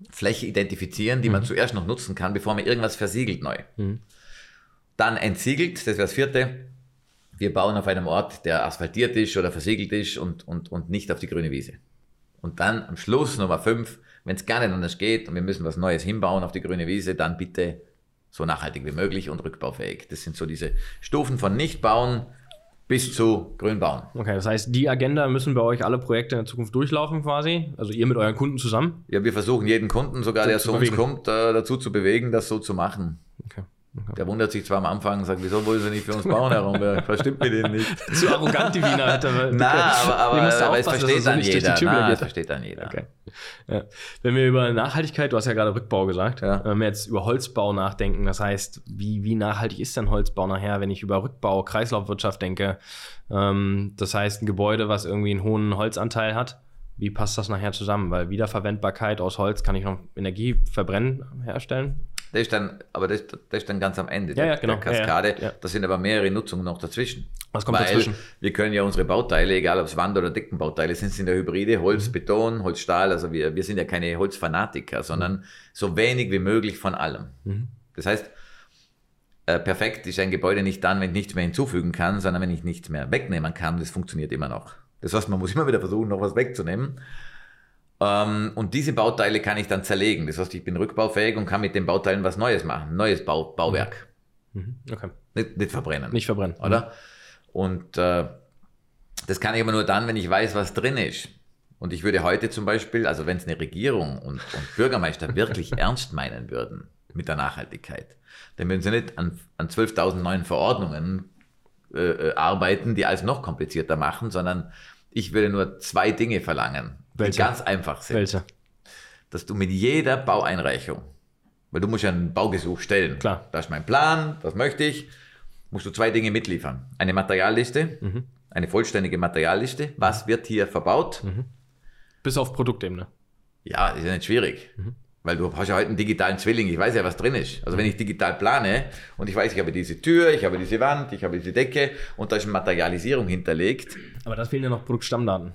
Fläche identifizieren, die mhm. man zuerst noch nutzen kann, bevor man irgendwas versiegelt neu. Mhm. Dann entsiegelt, das wäre das vierte. Wir bauen auf einem Ort, der asphaltiert ist oder versiegelt ist und, und, und nicht auf die grüne Wiese. Und dann am Schluss Nummer fünf, wenn es gar nicht anders geht und wir müssen was Neues hinbauen auf die grüne Wiese, dann bitte so nachhaltig wie möglich und rückbaufähig. Das sind so diese Stufen von Nichtbauen bis zu Grünbauen. Okay, das heißt, die Agenda müssen bei euch alle Projekte in der Zukunft durchlaufen quasi? Also ihr mit euren Kunden zusammen? Ja, wir versuchen jeden Kunden, sogar der zu uns kommt, äh, dazu zu bewegen, das so zu machen. Okay. Okay. Der wundert sich zwar am Anfang und sagt, wieso wollen sie nicht für uns bauen herum? Was *laughs* stimmt mit denen nicht? Zu arrogant, die Wiener. Hat er, Nein, aber, aber, aber es versteht dann jeder. Na, es versteht dann jeder. Okay. Ja. Wenn wir über Nachhaltigkeit, du hast ja gerade Rückbau gesagt, ja. wenn wir jetzt über Holzbau nachdenken, das heißt, wie, wie nachhaltig ist denn Holzbau nachher, wenn ich über Rückbau, Kreislaufwirtschaft denke? Ähm, das heißt, ein Gebäude, was irgendwie einen hohen Holzanteil hat, Wie passt das nachher zusammen? Weil Wiederverwendbarkeit aus Holz kann ich noch Energie verbrennen, herstellen. Das ist dann, aber das, das ist dann ganz am Ende ja, ja, genau. der Kaskade. Ja. Das sind aber mehrere Nutzungen noch dazwischen. Was kommt Weil dazwischen? Wir können ja unsere Bauteile, egal ob es Wand- oder Deckenbauteile sind, sind ja Hybride, Holz, Mhm. Beton, Holz, Stahl. Also wir, wir sind ja keine Holzfanatiker, sondern so wenig wie möglich von allem. Mhm. Das heißt, äh, perfekt ist ein Gebäude nicht dann, wenn ich nichts mehr hinzufügen kann, sondern wenn ich nichts mehr wegnehmen kann. Das funktioniert immer noch. Das heißt, man muss immer wieder versuchen, noch was wegzunehmen. Ähm, und diese Bauteile kann ich dann zerlegen. Das heißt, ich bin rückbaufähig und kann mit den Bauteilen was Neues machen. Neues Bau, Bauwerk. Mhm. Okay. Nicht, nicht verbrennen. Nicht verbrennen. Oder? Und äh, das kann ich aber nur dann, wenn ich weiß, was drin ist. Und ich würde heute zum Beispiel, also wenn es eine Regierung und, und Bürgermeister *laughs* wirklich ernst meinen würden mit der Nachhaltigkeit, dann würden sie nicht an, an 12.000 neuen Verordnungen äh, äh, arbeiten, die alles noch komplizierter machen, sondern ich würde nur zwei Dinge verlangen, Welche? die ganz einfach sind. Welche? Dass du mit jeder Baueinreichung, weil du musst ja einen Baugesuch stellen. Klar. Das ist mein Plan, das möchte ich, musst du zwei Dinge mitliefern. Eine Materialliste, Mhm. eine vollständige Materialliste. Was wird hier verbaut? Bis auf Produktebene. Ja, ist ja nicht schwierig. Mhm. Weil du hast ja heute einen digitalen Zwilling, ich weiß ja, was drin ist. Also wenn ich digital plane und ich weiß, ich habe diese Tür, ich habe diese Wand, ich habe diese Decke und da ist eine Materialisierung hinterlegt, Aber das fehlen ja noch Produktstammdaten.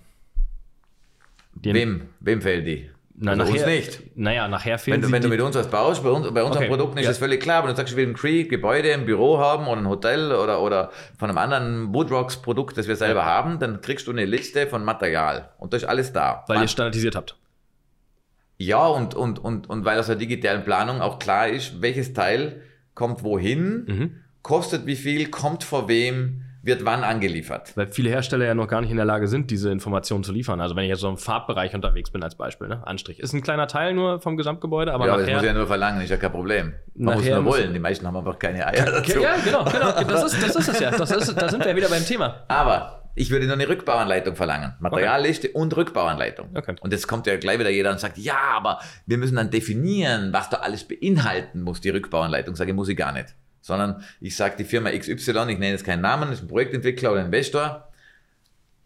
Die- wem, wem fehlen die? Na, also nachher, uns nicht. Naja, nachher fehlen Wenn du, sie wenn du mit uns was baust, bei, uns, bei unseren Okay, Produkten ist ja. das völlig klar, aber du sagst, ich will ein Cree, Gebäude, ein Büro haben oder ein Hotel oder, oder von einem anderen Woodrocks Produkt, das wir selber haben, dann kriegst du eine Liste von Material und da ist alles da. weil Man- ihr standardisiert habt. ja, und, und, und, und weil aus der digitalen Planung auch klar ist, welches Teil kommt wohin, Mhm. kostet wie viel, kommt vor wem, wird wann angeliefert. Weil viele Hersteller ja noch gar nicht in der Lage sind, diese Informationen zu liefern. Also wenn ich jetzt so im Farbbereich unterwegs bin als Beispiel, ne? Anstrich. Ist ein kleiner Teil nur vom Gesamtgebäude, aber ja, aber das nachher... muss ja nur verlangen, ist ja kein Problem. Man Nachher muss nur wollen. Die meisten haben einfach keine Eier dazu. ja, genau, genau. Das ist, das ist es ja. Das ist, da sind wir ja wieder beim Thema. Aber ich würde nur eine Rückbauanleitung verlangen. Materialliste und Rückbauanleitung. Okay. Und jetzt kommt ja gleich wieder jeder und sagt, ja, aber wir müssen dann definieren, was da alles beinhalten muss, die Rückbauanleitung. Sage ich, muss ich gar nicht. Sondern ich sage, die Firma XY, ich nenne jetzt keinen Namen, ist ein Projektentwickler oder Investor,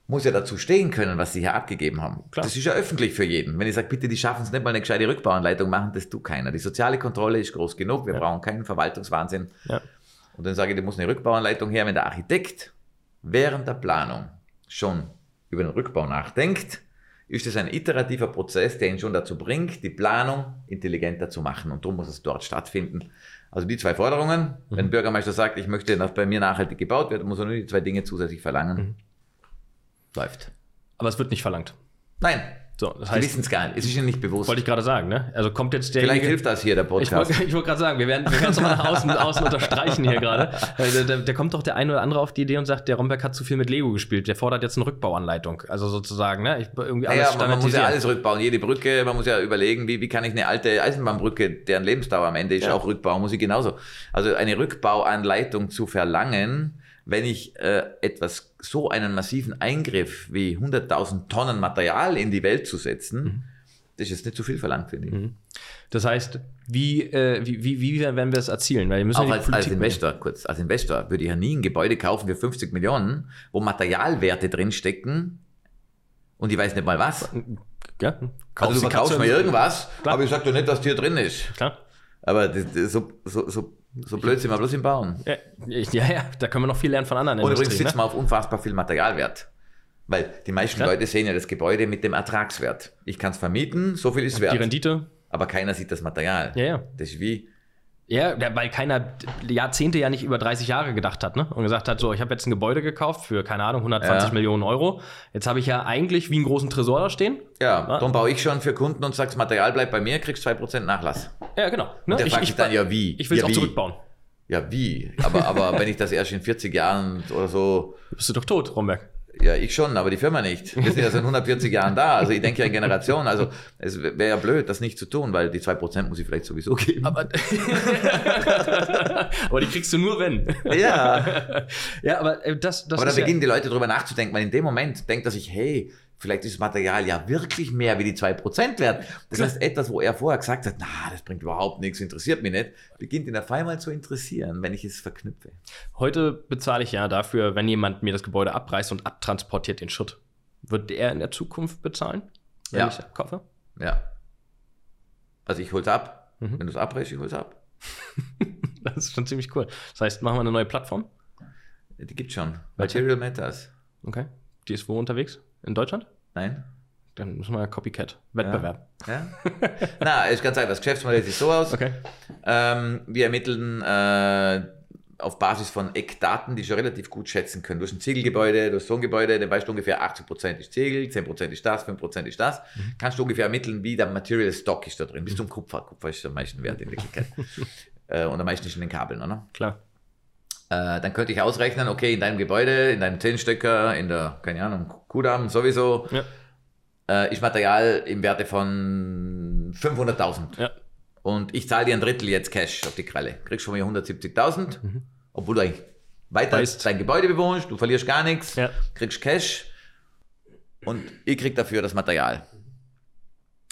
muss ja dazu stehen können, was sie hier abgegeben haben. Klar. Das ist ja öffentlich für jeden. Wenn ich sage, bitte, die schaffen es nicht mal eine gescheite Rückbauanleitung machen, das tut keiner. Die soziale Kontrolle ist groß genug, wir Ja. brauchen keinen Verwaltungswahnsinn. Ja. Und dann sage ich, da muss eine Rückbauanleitung her, wenn der Architekt während der Planung schon über den Rückbau nachdenkt, ist es ein iterativer Prozess, der ihn schon dazu bringt, die Planung intelligenter zu machen. Und darum muss es dort stattfinden. Also die zwei Forderungen. Wenn ein Bürgermeister sagt, ich möchte, dass bei mir nachhaltig gebaut wird, muss er nur die zwei Dinge zusätzlich verlangen. Läuft. Aber es wird nicht verlangt. Nein, So, das heißt, wissen es gar nicht. Es ist ihnen nicht bewusst. wollte ich gerade sagen, ne? Also kommt jetzt der. Vielleicht hilft das hier, der Podcast. *laughs* ich wollte gerade sagen, wir werden wir es nochmal nach außen, außen unterstreichen hier gerade. Da, da, da kommt doch der eine oder andere auf die Idee und sagt, der Romberg hat zu viel mit Lego gespielt. Der fordert jetzt eine Rückbauanleitung. Also sozusagen, ne? Ich, irgendwie alles Ja, ja, man, muss ja alles rückbauen. Jede Brücke, man muss ja überlegen, wie, wie kann ich eine alte Eisenbahnbrücke, deren Lebensdauer am Ende ist, Ja. auch rückbauen, muss ich genauso. Also eine Rückbauanleitung zu verlangen, wenn ich äh, etwas, so einen massiven Eingriff wie 100.000 Tonnen Material in die Welt zu setzen, Mhm. das ist jetzt nicht zu viel verlangt, finde ich. Das heißt, wie, äh, wie, wie, wie werden wir es erzielen? Weil wir müssen Auch ja als, als Investor, kurz, als Investor würde ich ja nie ein Gebäude kaufen für 50 Millionen, wo Materialwerte drinstecken und ich weiß nicht mal was. Ja, Also du kaufst verkaufst mir irgendwas, Klar. aber ich sag dir nicht, dass hier drin ist. Klar. Aber das, das, so, so, so, so blöd sind wir bloß im Bauen. Ja, ja, ja, da können wir noch viel lernen von anderen Und übrigens sitzen ne? wir auf unfassbar viel Materialwert. Weil die meisten Klar. Leute sehen ja das Gebäude mit dem Ertragswert. Ich kann es vermieten, so viel ist Die wert. Rendite. Aber keiner sieht das Material. Ja, ja. Das ist wie, Ja, ja, weil keiner Jahrzehnte ja nicht über 30 Jahre gedacht hat, ne? Und gesagt hat, so, ich habe jetzt ein Gebäude gekauft für, keine Ahnung, 120 Ja. Millionen Euro. Jetzt habe ich ja eigentlich wie einen großen Tresor da stehen. ja, Ah. darum baue ich schon für Kunden und sage, das Material bleibt bei mir, kriegst 2% Nachlass. Ja, genau. Ne? Der fragt sich dann, ja, wie? Ich will es Ja, auch wie? zurückbauen. Ja, wie? Aber, aber wenn ich das erst in 40 Jahren oder so Bist du doch tot, Romberg. Ja, ich schon, aber die Firma nicht. Wir sind ja seit 140 Jahren da. Also ich denke ja in Generationen. Also es wäre ja blöd, das nicht zu tun, weil die 2% muss ich vielleicht sowieso geben. Aber, *laughs* aber die kriegst du nur, wenn. ja. Ja, aber äh, das, das Aber da ist ja, beginnen die Leute drüber nachzudenken, weil in dem Moment denkt er sich, hey, vielleicht ist das Material ja wirklich mehr wie die 2% wert. Das heißt, etwas, wo er vorher gesagt hat, na, das bringt überhaupt nichts, interessiert mich nicht, beginnt ihn auf einmal zu interessieren, wenn ich es verknüpfe. Heute bezahle ich ja dafür, wenn jemand mir das Gebäude abreißt und abtransportiert den Schutt. Wird er in der Zukunft bezahlen? wenn Ja. ich kaufe? Ja. Also ich hol's ab. Wenn du es abbrichst, ich hol's ab. *laughs* Das ist schon ziemlich cool. Das heißt, machen wir eine neue Plattform. Die gibt's schon. Material Matters. Okay. Die ist wo unterwegs? In Deutschland? Nein? Dann müssen wir ja Copycat. Wettbewerb. Ja? Na, ist ganz einfach. Das Geschäftsmodell sieht so aus. Okay. Ähm, wir ermitteln äh, auf Basis von Eckdaten, die schon relativ gut schätzen können. Du hast ein Ziegelgebäude, du hast so ein Gebäude, dann weißt du ungefähr 80% ist Ziegel, 10% ist das, 5% ist das. Kannst du ungefähr ermitteln, wie der Material Stock ist da drin. Bis zum Kupfer. Kupfer ist am meisten wert in Wirklichkeit. *laughs* äh, und am meisten ist in den Kabeln, oder? Klar. Äh, dann könnte ich ausrechnen, okay, in deinem Gebäude, in deinem Zehnstöcker, in der, keine Ahnung, Kudamm sowieso, Ja. äh, ist Material im Werte von 500.000. Ja. Und ich zahle dir ein Drittel jetzt Cash auf die Kralle. Kriegst von mir 170.000, Mhm. obwohl du eigentlich weiter Weißt. dein Gebäude bewohnst, du verlierst gar nichts, Ja. kriegst Cash und ich krieg dafür das Material.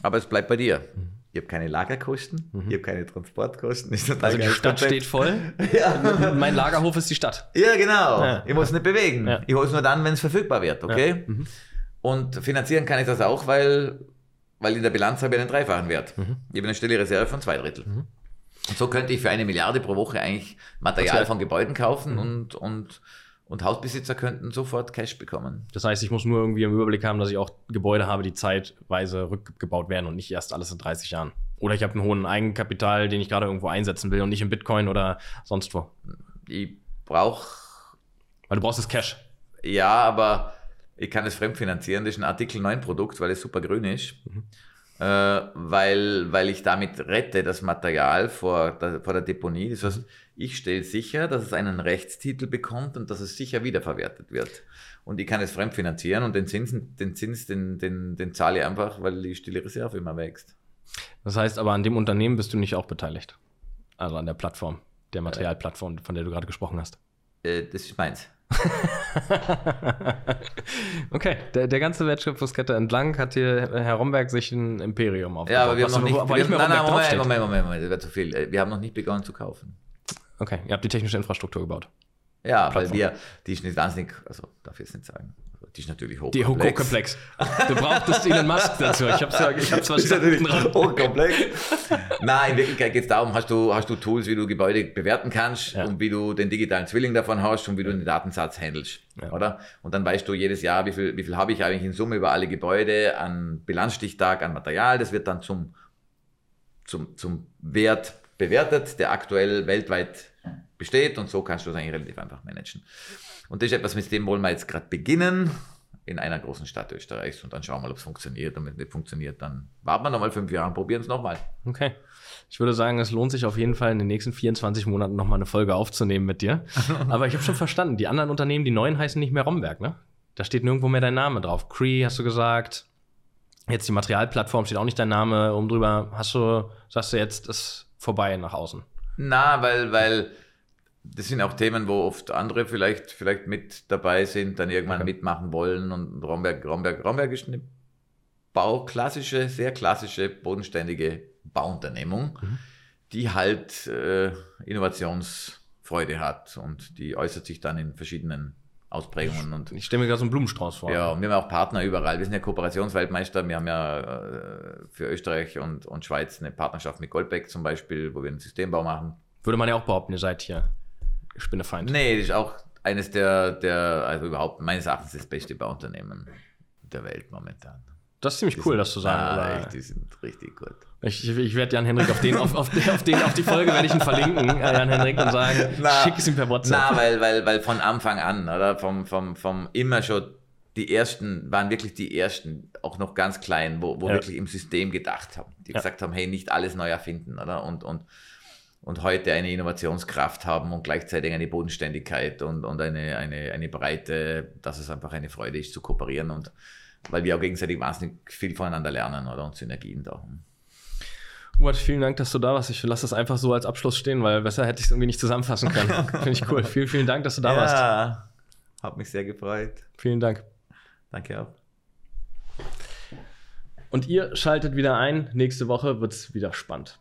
Aber es bleibt bei dir. Mhm. Ich habe keine Lagerkosten, ich habe keine Transportkosten. Also die Stadt Konzept. steht voll. *laughs* Ja. Mein Lagerhof ist die Stadt. Ja, genau. Ja. Ich muss nicht bewegen. Ich hole es nur dann, wenn es verfügbar wird, okay? Mhm. Und finanzieren kann ich das auch, weil, weil in der Bilanz habe ich einen dreifachen Wert. Mhm. Ich habe eine stille Reserve von zwei Drittel. Und so könnte ich für eine Milliarde pro Woche eigentlich Material Material. von Gebäuden kaufen Mhm. und, und, und Hausbesitzer könnten sofort Cash bekommen. Das heißt, ich muss nur irgendwie im Überblick haben, dass ich auch Gebäude habe, die zeitweise rückgebaut werden und nicht erst alles in 30 Jahren. Oder ich habe einen hohen Eigenkapital, den ich gerade irgendwo einsetzen will und nicht in Bitcoin oder sonst wo. Ich brauche, Weil du brauchst das Cash. ja, aber ich kann es fremdfinanzieren. Das ist ein Artikel 9 Produkt, weil es super grün ist. Äh, weil, weil ich damit rette das Material vor der, vor der Deponie. Das heißt, ich stelle sicher, dass es einen Rechtstitel bekommt und dass es sicher wiederverwertet wird. Und ich kann es fremdfinanzieren und den Zinsen, den Zins, den, den, den zahle ich einfach, weil die stille Reserve immer wächst. Das heißt aber, an dem Unternehmen bist du nicht auch beteiligt. Also an der Plattform, der Materialplattform, von der du gerade gesprochen hast. Äh, das ist meins. *laughs* okay, der, der ganze Wertschöpfungskette entlang hat hier Herr Romberg sich ein Imperium aufgebaut. Ja, aber wir haben noch nicht. wir haben, nein, nein, Moment. Moment, Moment, Moment, das wäre zu viel. Äh, Wir haben noch nicht begonnen zu kaufen. Okay, ihr habt die technische Infrastruktur gebaut. Ja, weil wir, die ist nicht wahnsinnig, also darf ich jetzt nicht sagen. Die ist natürlich Die hochkomplex. hochkomplex. Du brauchtest Elon Musk dazu. Ich hab's ja, ich hab's verstanden. *laughs* hochkomplex. Nein, in Wirklichkeit geht es darum, hast du, hast du Tools, wie du Gebäude bewerten kannst Ja. und wie du den digitalen Zwilling davon hast und wie du den Datensatz handelst. Ja. Oder? Und dann weißt du jedes Jahr, wie viel, wie viel habe ich eigentlich in Summe über alle Gebäude an Bilanzstichtag, an Material. Das wird dann zum, zum, zum Wert bewertet, der aktuell weltweit besteht und so kannst du das eigentlich relativ einfach managen. Und das ist etwas, mit dem wollen wir jetzt gerade beginnen in einer großen Stadt Österreichs und dann schauen wir mal, ob es funktioniert. Und wenn es nicht funktioniert, dann warten wir nochmal fünf Jahre und probieren es nochmal. Okay. Ich würde sagen, es lohnt sich auf jeden Fall in den nächsten 24 Monaten nochmal eine Folge aufzunehmen mit dir. *laughs* Aber ich habe schon verstanden, die anderen Unternehmen, die neuen, heißen nicht mehr Romberg, ne? Da steht nirgendwo mehr dein Name drauf. Cree hast du gesagt. Jetzt die Materialplattform steht auch nicht dein Name oben drüber. Hast du, sagst du jetzt, ist vorbei nach außen. Na, weil, weil das sind auch Themen, wo oft andere vielleicht, vielleicht mit dabei sind, dann irgendwann Okay. mitmachen wollen. Und Romberg, Romberg, Romberg ist eine bauklassische, sehr klassische, bodenständige Bauunternehmung, Mhm. die halt äh, Innovationsfreude hat und die äußert sich dann in verschiedenen Ausprägungen. Und Ich stelle mir gerade so einen Blumenstrauß vor. ja, und wir haben auch Partner überall. Wir sind ja Kooperationsweltmeister. Wir haben ja äh, für Österreich und, und Schweiz eine Partnerschaft mit Goldbeck zum Beispiel, wo wir einen Systembau machen. Würde man ja auch behaupten, ihr seid hier Spinnefeind. Nee, das ist auch eines der, der, also überhaupt meines Erachtens das beste Bauunternehmen der Welt momentan. Das ist ziemlich cool, das zu sagen. Ah, aber echt, die sind richtig gut. Ich, ich werde Jan-Henrik auf, den, auf, auf, auf, den, auf die Folge werde ich ihn verlinken, äh, Jan-Henrik, und sagen, *laughs* Na, schick es ihm per WhatsApp. Na, weil, weil, weil von Anfang an, oder? Vom, vom, vom immer schon, die ersten waren wirklich die ersten, auch noch ganz klein, wo, wo Ja. wirklich im System gedacht haben. Die Ja. gesagt haben, hey, nicht alles neu erfinden, oder? Und, und, und heute eine Innovationskraft haben und gleichzeitig eine Bodenständigkeit und, und eine, eine, eine Breite, dass es einfach eine Freude ist zu kooperieren und weil wir auch gegenseitig wahnsinnig viel voneinander lernen, oder? Und Synergien da haben. Hubert, vielen Dank, dass du da warst. Ich lasse das einfach so als Abschluss stehen, weil besser hätte ich es irgendwie nicht zusammenfassen können. *laughs* Finde ich cool. Vielen, vielen Dank, dass du da warst. Ja, hat mich sehr gefreut. Vielen Dank. Danke auch. Und ihr schaltet wieder ein. Nächste Woche wird es wieder spannend.